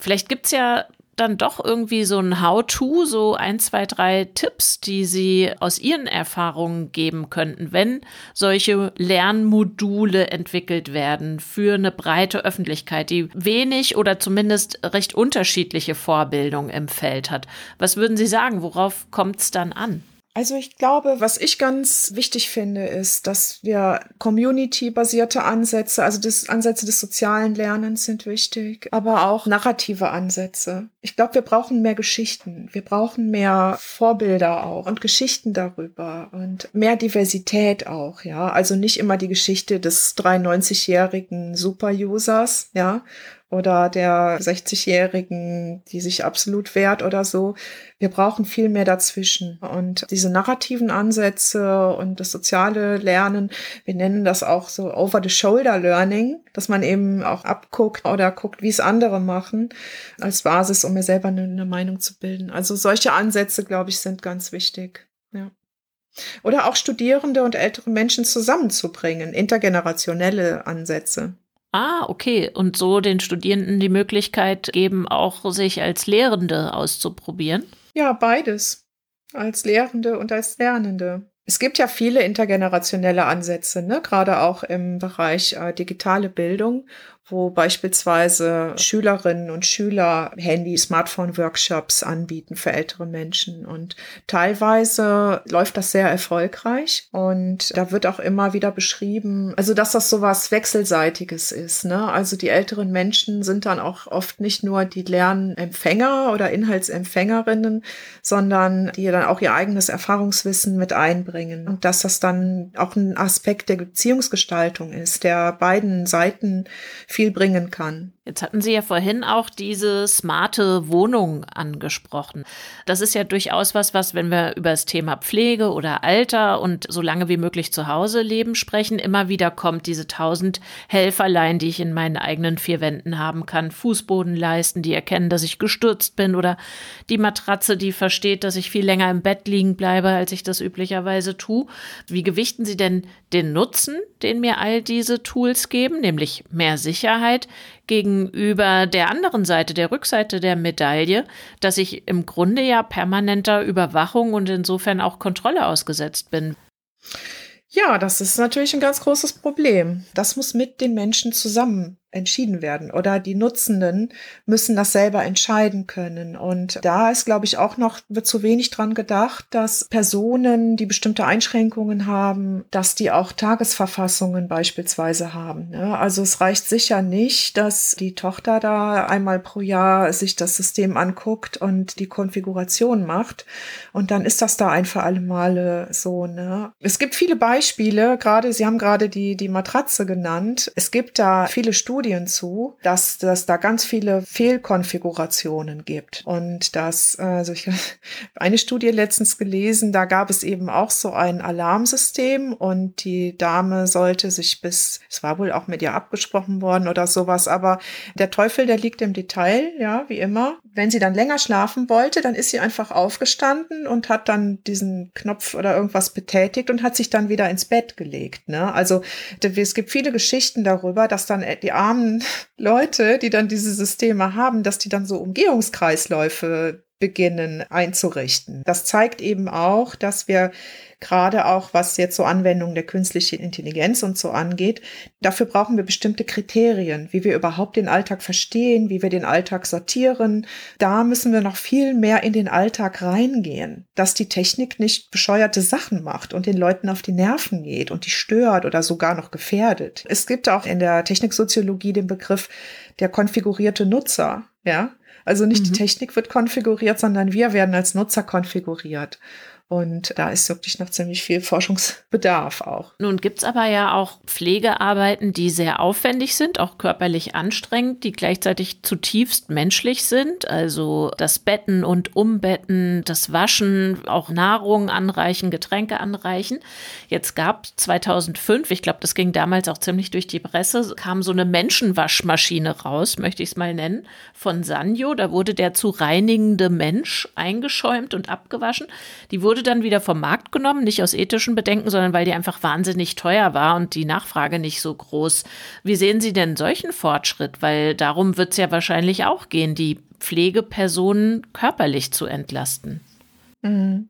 Vielleicht gibt's ja dann doch irgendwie so ein How-to, so ein, zwei, drei Tipps, die Sie aus Ihren Erfahrungen geben könnten, wenn solche Lernmodule entwickelt werden für eine breite Öffentlichkeit, die wenig oder zumindest recht unterschiedliche Vorbildung im Feld hat. Was würden Sie sagen? Worauf kommt es dann an? Also ich glaube, was ich ganz wichtig finde, ist, dass wir community-basierte Ansätze, also das Ansätze des sozialen Lernens sind wichtig, aber auch narrative Ansätze. Ich glaube, wir brauchen mehr Geschichten. Wir brauchen mehr Vorbilder auch und Geschichten darüber und mehr Diversität auch, ja. Also nicht immer die Geschichte des 93-jährigen Super-Users, ja, oder der 60-Jährigen, die sich absolut wehrt oder so. Wir brauchen viel mehr dazwischen. Und diese narrativen Ansätze und das soziale Lernen, wir nennen das auch so Over-the-Shoulder-Learning, dass man eben auch abguckt oder guckt, wie es andere machen, als Basis, um mir selber eine, Meinung zu bilden. Also solche Ansätze, glaube ich, sind ganz wichtig. Ja. Oder auch Studierende und ältere Menschen zusammenzubringen, intergenerationelle Ansätze. Ah, okay. Und so den Studierenden die Möglichkeit geben, auch sich als Lehrende auszuprobieren? Ja, beides. Als Lehrende und als Lernende. Es gibt ja viele intergenerationelle Ansätze, ne? gerade auch im Bereich äh, digitale Bildung, wo beispielsweise Schülerinnen und Schüler Handy, Smartphone-Workshops anbieten für ältere Menschen. Und teilweise läuft das sehr erfolgreich. Und da wird auch immer wieder beschrieben, also dass das so was Wechselseitiges ist. Ne? Also die älteren Menschen sind dann auch oft nicht nur die Lernempfänger oder Inhaltsempfängerinnen, sondern die dann auch ihr eigenes Erfahrungswissen mit einbringen. Und dass das dann auch ein Aspekt der Beziehungsgestaltung ist, der beiden Seiten viel bringen kann. Jetzt hatten Sie ja vorhin auch diese smarte Wohnung angesprochen. Das ist ja durchaus was, was, wenn wir über das Thema Pflege oder Alter und so lange wie möglich zu Hause leben sprechen, immer wieder kommt, diese tausend Helferlein, die ich in meinen eigenen vier Wänden haben kann, Fußboden leisten, die erkennen, dass ich gestürzt bin oder die Matratze, die versteht, dass ich viel länger im Bett liegen bleibe, als ich das üblicherweise tue. Wie gewichten Sie denn den Nutzen, den mir all diese Tools geben, nämlich mehr Sicherheit, gegenüber der anderen Seite, der Rückseite der Medaille, dass ich im Grunde ja permanenter Überwachung und insofern auch Kontrolle ausgesetzt bin. Ja, das ist natürlich ein ganz großes Problem. Das muss mit den Menschen zusammen entschieden werden oder die Nutzenden müssen das selber entscheiden können. Und da ist, glaube ich, auch noch wird zu wenig dran gedacht, dass Personen, die bestimmte Einschränkungen haben, dass die auch Tagesverfassungen beispielsweise haben. Ne? Also es reicht sicher nicht, dass die Tochter da einmal pro Jahr sich das System anguckt und die Konfiguration macht. Und dann ist das da ein für alle Male so. Ne? Es gibt viele Beispiele, gerade, Sie haben gerade die, die Matratze genannt. Es gibt da viele Studien, Studien zu, dass dass da ganz viele Fehlkonfigurationen gibt und dass also ich [laughs] eine Studie letztens gelesen, da gab es eben auch so ein Alarmsystem und die Dame sollte sich bis es war wohl auch mit ihr abgesprochen worden oder sowas, aber der Teufel, der liegt im Detail, ja, wie immer. Wenn sie dann länger schlafen wollte, dann ist sie einfach aufgestanden und hat dann diesen Knopf oder irgendwas betätigt und hat sich dann wieder ins Bett gelegt, ne? Also es gibt viele Geschichten darüber, dass dann die armen armen Leute, die dann diese Systeme haben, dass die dann so Umgehungskreisläufe beginnen einzurichten. Das zeigt eben auch, dass wir gerade auch was jetzt so Anwendungen der künstlichen Intelligenz und so angeht, dafür brauchen wir bestimmte Kriterien, wie wir überhaupt den Alltag verstehen, wie wir den Alltag sortieren. Da müssen wir noch viel mehr in den Alltag reingehen, dass die Technik nicht bescheuerte Sachen macht und den Leuten auf die Nerven geht und die stört oder sogar noch gefährdet. Es gibt auch in der Techniksoziologie den Begriff der konfigurierte Nutzer, ja. Also nicht mhm. die Technik wird konfiguriert, sondern wir werden als Nutzer konfiguriert. Und da ist wirklich noch ziemlich viel Forschungsbedarf auch. Nun gibt es aber ja auch Pflegearbeiten, die sehr aufwendig sind, auch körperlich anstrengend, die gleichzeitig zutiefst menschlich sind. Also das Betten und Umbetten, das Waschen, auch Nahrung anreichen, Getränke anreichen. Jetzt gab 2005, ich glaube, das ging damals auch ziemlich durch die Presse, kam so eine Menschenwaschmaschine raus, möchte ich es mal nennen, von Sanyo. Da wurde der zu reinigende Mensch eingeschäumt und abgewaschen. Die wurde wurde dann wieder vom Markt genommen, nicht aus ethischen Bedenken, sondern weil die einfach wahnsinnig teuer war und die Nachfrage nicht so groß. Wie sehen Sie denn solchen Fortschritt? Weil darum wird es ja wahrscheinlich auch gehen, die Pflegepersonen körperlich zu entlasten. Mhm.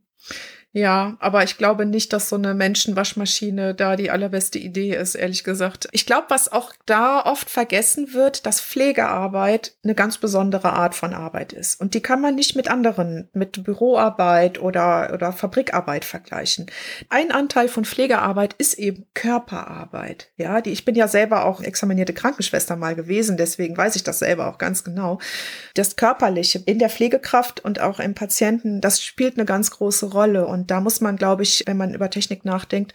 Ja, aber ich glaube nicht, dass so eine Menschenwaschmaschine da die allerbeste Idee ist, ehrlich gesagt. Ich glaube, was auch da oft vergessen wird, dass Pflegearbeit eine ganz besondere Art von Arbeit ist. Und die kann man nicht mit anderen, mit Büroarbeit oder, oder Fabrikarbeit vergleichen. Ein Anteil von Pflegearbeit ist eben Körperarbeit. Ja, die, ich bin ja selber auch examinierte Krankenschwester mal gewesen, deswegen weiß ich das selber auch ganz genau. Das Körperliche in der Pflegekraft und auch im Patienten, das spielt eine ganz große Rolle. Und da muss man, glaube ich, wenn man über Technik nachdenkt,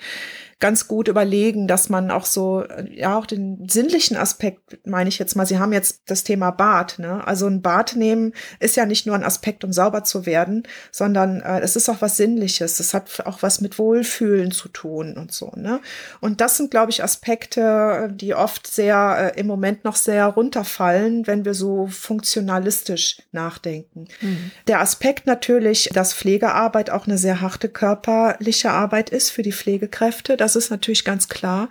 ganz gut überlegen, dass man auch so, ja, auch den sinnlichen Aspekt, meine ich jetzt mal, Sie haben jetzt das Thema Bad, ne? Also ein Bad nehmen ist ja nicht nur ein Aspekt, um sauber zu werden, sondern äh, es ist auch was Sinnliches. Es hat auch was mit Wohlfühlen zu tun und so, ne? Und das sind, glaube ich, Aspekte, die oft sehr, äh, im Moment noch sehr runterfallen, wenn wir so funktionalistisch nachdenken. Mhm. Der Aspekt natürlich, dass Pflegearbeit auch eine sehr harte körperliche Arbeit ist für die Pflegekräfte, das ist natürlich ganz klar.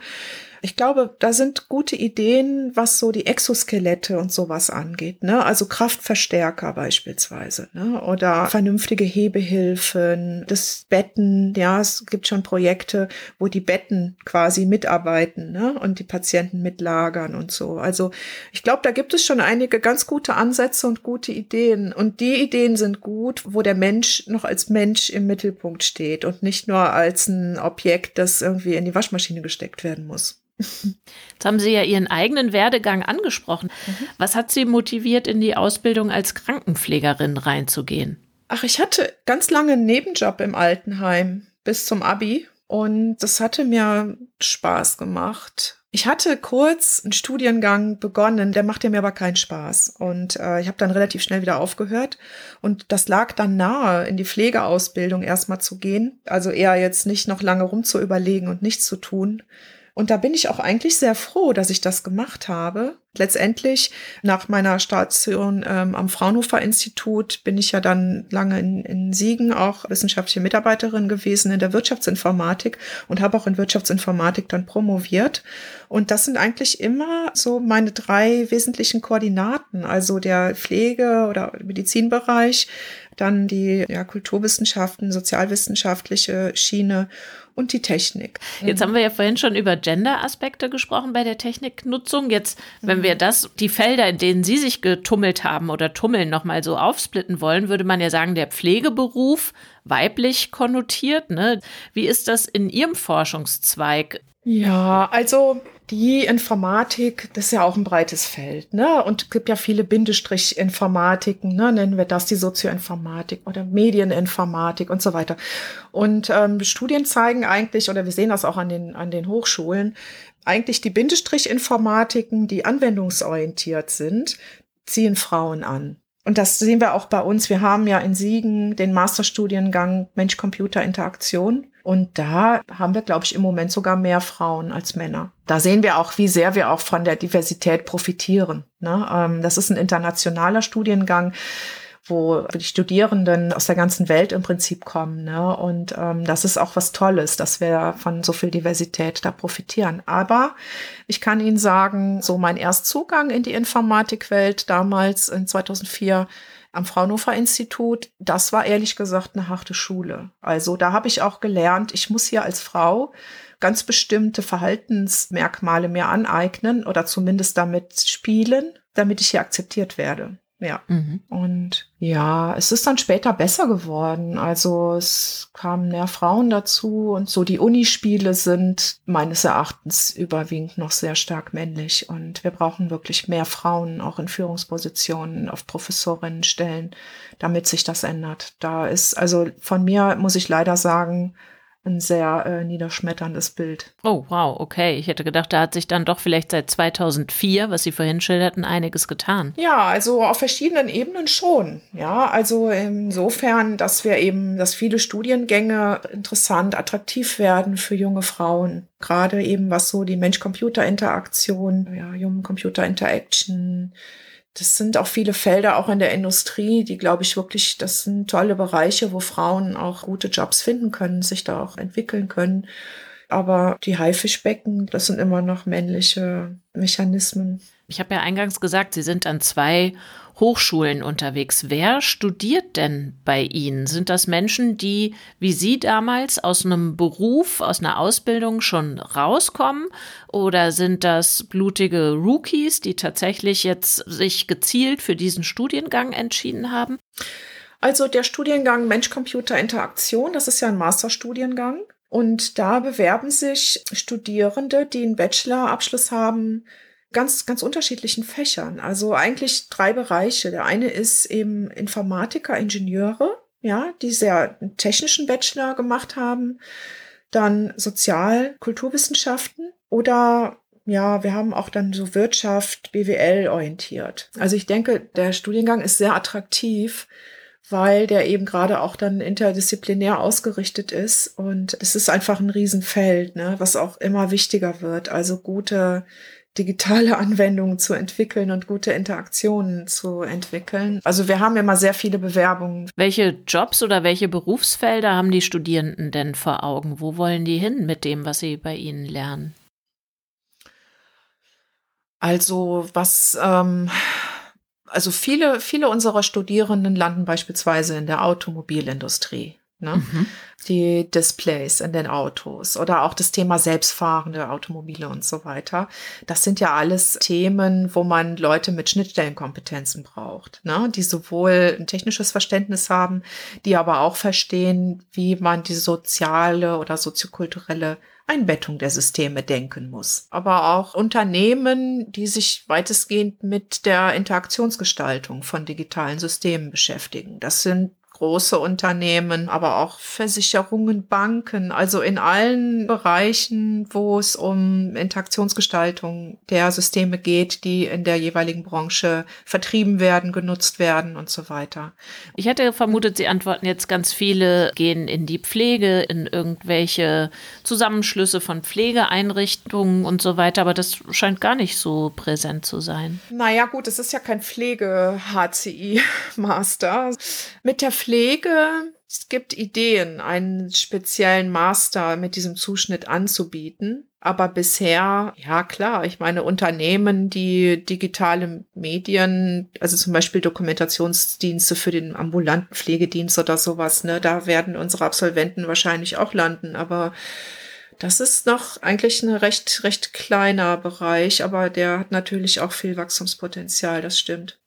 Ich glaube, da sind gute Ideen, was so die Exoskelette und sowas angeht. Ne? Also Kraftverstärker beispielsweise ne? oder vernünftige Hebehilfen, das Betten. Ja, es gibt schon Projekte, wo die Betten quasi mitarbeiten ne? und die Patienten mitlagern und so. Also ich glaube, da gibt es schon einige ganz gute Ansätze und gute Ideen. Und die Ideen sind gut, wo der Mensch noch als Mensch im Mittelpunkt steht und nicht nur als ein Objekt, das irgendwie in die Waschmaschine gesteckt werden muss. Jetzt haben Sie ja Ihren eigenen Werdegang angesprochen. Mhm. Was hat Sie motiviert, in die Ausbildung als Krankenpflegerin reinzugehen? Ach, ich hatte ganz lange einen Nebenjob im Altenheim bis zum Abi und das hatte mir Spaß gemacht. Ich hatte kurz einen Studiengang begonnen, der machte mir aber keinen Spaß. Und äh, ich habe dann relativ schnell wieder aufgehört. Und das lag dann nahe, in die Pflegeausbildung erstmal zu gehen. Also eher jetzt nicht noch lange rumzuüberlegen und nichts zu tun, und da bin ich auch eigentlich sehr froh, dass ich das gemacht habe. Letztendlich nach meiner Station ähm, am Fraunhofer Institut bin ich ja dann lange in, in Siegen auch wissenschaftliche Mitarbeiterin gewesen in der Wirtschaftsinformatik und habe auch in Wirtschaftsinformatik dann promoviert. Und das sind eigentlich immer so meine drei wesentlichen Koordinaten, also der Pflege- oder Medizinbereich, dann die ja, Kulturwissenschaften, sozialwissenschaftliche Schiene und die Technik. Jetzt mhm. haben wir ja vorhin schon über Gender-Aspekte gesprochen bei der Techniknutzung. Jetzt, wenn mhm. wir das, die Felder, in denen Sie sich getummelt haben oder tummeln, nochmal so aufsplitten wollen, würde man ja sagen, der Pflegeberuf weiblich konnotiert. Ne? Wie ist das in Ihrem Forschungszweig? Ja, also die Informatik, das ist ja auch ein breites Feld, ne? Und es gibt ja viele Bindestrich-Informatiken, ne? Nennen wir das die Sozioinformatik oder Medieninformatik und so weiter. Und ähm, Studien zeigen eigentlich, oder wir sehen das auch an den, an den Hochschulen, eigentlich die Bindestrich-Informatiken, die anwendungsorientiert sind, ziehen Frauen an. Und das sehen wir auch bei uns. Wir haben ja in Siegen den Masterstudiengang Mensch-Computer-Interaktion. Und da haben wir, glaube ich, im Moment sogar mehr Frauen als Männer. Da sehen wir auch, wie sehr wir auch von der Diversität profitieren. Ne? Ähm, das ist ein internationaler Studiengang wo die Studierenden aus der ganzen Welt im Prinzip kommen. Ne? Und ähm, das ist auch was Tolles, dass wir von so viel Diversität da profitieren. Aber ich kann Ihnen sagen, so mein Erstzugang in die Informatikwelt damals in 2004 am Fraunhofer Institut, das war ehrlich gesagt eine harte Schule. Also da habe ich auch gelernt, ich muss hier als Frau ganz bestimmte Verhaltensmerkmale mir aneignen oder zumindest damit spielen, damit ich hier akzeptiert werde. Ja. Mhm. Und ja, es ist dann später besser geworden. Also es kamen mehr Frauen dazu und so die Unispiele sind meines Erachtens überwiegend noch sehr stark männlich. Und wir brauchen wirklich mehr Frauen auch in Führungspositionen auf Professorinnenstellen, damit sich das ändert. Da ist, also von mir muss ich leider sagen, ein sehr äh, niederschmetterndes Bild. Oh, wow, okay. Ich hätte gedacht, da hat sich dann doch vielleicht seit 2004, was Sie vorhin schilderten, einiges getan. Ja, also auf verschiedenen Ebenen schon. Ja, also insofern, dass wir eben, dass viele Studiengänge interessant, attraktiv werden für junge Frauen. Gerade eben was so die Mensch-Computer-Interaktion, ja, Human-Computer-Interaction, das sind auch viele Felder auch in der Industrie, die, glaube ich, wirklich, das sind tolle Bereiche, wo Frauen auch gute Jobs finden können, sich da auch entwickeln können. Aber die Haifischbecken, das sind immer noch männliche Mechanismen. Ich habe ja eingangs gesagt, Sie sind an zwei Hochschulen unterwegs. Wer studiert denn bei Ihnen? Sind das Menschen, die wie Sie damals aus einem Beruf, aus einer Ausbildung schon rauskommen? Oder sind das blutige Rookies, die tatsächlich jetzt sich gezielt für diesen Studiengang entschieden haben? Also der Studiengang Mensch-Computer-Interaktion, das ist ja ein Masterstudiengang. Und da bewerben sich Studierende, die einen Bachelorabschluss haben, ganz, ganz unterschiedlichen Fächern. Also eigentlich drei Bereiche. Der eine ist eben Informatiker, Ingenieure, ja, die sehr technischen Bachelor gemacht haben. Dann Sozial-, Kulturwissenschaften oder ja, wir haben auch dann so Wirtschaft, BWL orientiert. Also ich denke, der Studiengang ist sehr attraktiv, weil der eben gerade auch dann interdisziplinär ausgerichtet ist. Und es ist einfach ein Riesenfeld, ne, was auch immer wichtiger wird. Also gute digitale Anwendungen zu entwickeln und gute Interaktionen zu entwickeln. Also wir haben immer sehr viele Bewerbungen. Welche Jobs oder welche Berufsfelder haben die Studierenden denn vor Augen? Wo wollen die hin mit dem, was sie bei Ihnen lernen? Also was, ähm, also viele, viele unserer Studierenden landen beispielsweise in der Automobilindustrie. Ne? Mhm. Die Displays in den Autos oder auch das Thema selbstfahrende Automobile und so weiter. Das sind ja alles Themen, wo man Leute mit Schnittstellenkompetenzen braucht, ne? die sowohl ein technisches Verständnis haben, die aber auch verstehen, wie man die soziale oder soziokulturelle Einbettung der Systeme denken muss. Aber auch Unternehmen, die sich weitestgehend mit der Interaktionsgestaltung von digitalen Systemen beschäftigen. Das sind große Unternehmen, aber auch Versicherungen, Banken, also in allen Bereichen, wo es um Interaktionsgestaltung der Systeme geht, die in der jeweiligen Branche vertrieben werden, genutzt werden und so weiter. Ich hätte vermutet, Sie antworten jetzt ganz viele gehen in die Pflege, in irgendwelche Zusammenschlüsse von Pflegeeinrichtungen und so weiter, aber das scheint gar nicht so präsent zu sein. Naja, gut, es ist ja kein Pflege-HCI-Master. Mit der Pflege Pflege, es gibt Ideen, einen speziellen Master mit diesem Zuschnitt anzubieten. Aber bisher, ja klar, ich meine Unternehmen, die digitale Medien, also zum Beispiel Dokumentationsdienste für den ambulanten Pflegedienst oder sowas, ne, da werden unsere Absolventen wahrscheinlich auch landen. Aber das ist noch eigentlich ein recht, recht kleiner Bereich, aber der hat natürlich auch viel Wachstumspotenzial, das stimmt.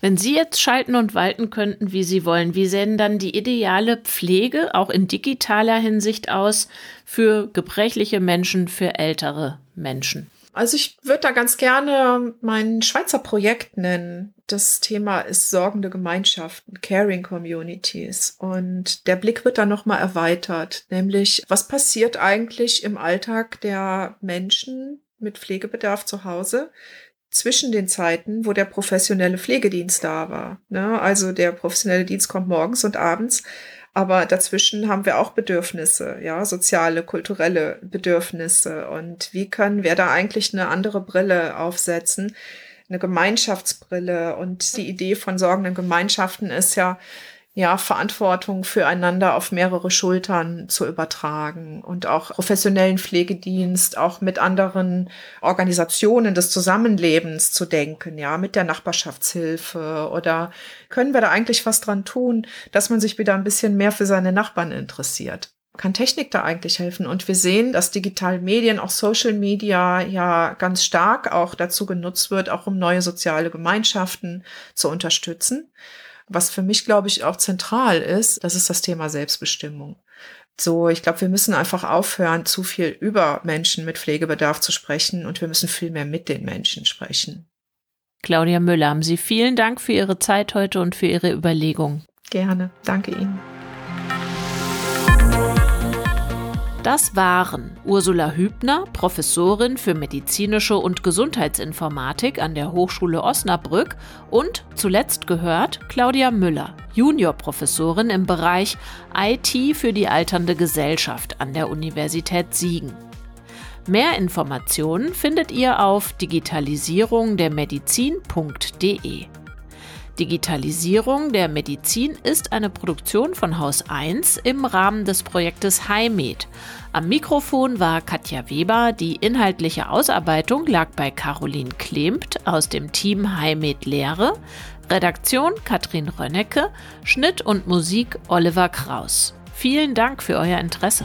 Wenn Sie jetzt schalten und walten könnten, wie Sie wollen, wie sähe dann die ideale Pflege auch in digitaler Hinsicht aus für gebrechliche Menschen, für ältere Menschen? Also ich würde da ganz gerne mein Schweizer Projekt nennen. Das Thema ist sorgende Gemeinschaften, Caring Communities. Und der Blick wird dann nochmal erweitert, nämlich was passiert eigentlich im Alltag der Menschen mit Pflegebedarf zu Hause, zwischen den Zeiten, wo der professionelle Pflegedienst da war. Ne? Also der professionelle Dienst kommt morgens und abends, aber dazwischen haben wir auch Bedürfnisse, ja, soziale, kulturelle Bedürfnisse. Und wie können wir da eigentlich eine andere Brille aufsetzen? Eine Gemeinschaftsbrille. Und die Idee von sorgenden Gemeinschaften ist ja, ja, Verantwortung füreinander auf mehrere Schultern zu übertragen und auch professionellen Pflegedienst auch mit anderen Organisationen des Zusammenlebens zu denken, ja, mit der Nachbarschaftshilfe oder können wir da eigentlich was dran tun, dass man sich wieder ein bisschen mehr für seine Nachbarn interessiert? Kann Technik da eigentlich helfen? Und wir sehen, dass digitale Medien, auch Social Media ja ganz stark auch dazu genutzt wird, auch um neue soziale Gemeinschaften zu unterstützen. Was für mich, glaube ich, auch zentral ist, das ist das Thema Selbstbestimmung. So, ich glaube, wir müssen einfach aufhören, zu viel über Menschen mit Pflegebedarf zu sprechen und wir müssen viel mehr mit den Menschen sprechen. Claudia Müller, haben Sie vielen Dank für Ihre Zeit heute und für Ihre Überlegungen. Gerne. Danke Ihnen. Das waren Ursula Hübner, Professorin für medizinische und Gesundheitsinformatik an der Hochschule Osnabrück und zuletzt gehört Claudia Müller, Juniorprofessorin im Bereich IT für die alternde Gesellschaft an der Universität Siegen. Mehr Informationen findet ihr auf digitalisierungdermedizin.de. Digitalisierung der Medizin ist eine Produktion von Haus 1 im Rahmen des Projektes HiMed. Am Mikrofon war Katja Weber, die inhaltliche Ausarbeitung lag bei Caroline Klempt aus dem Team HiMed Lehre, Redaktion Katrin Rönnecke, Schnitt und Musik Oliver Kraus. Vielen Dank für euer Interesse.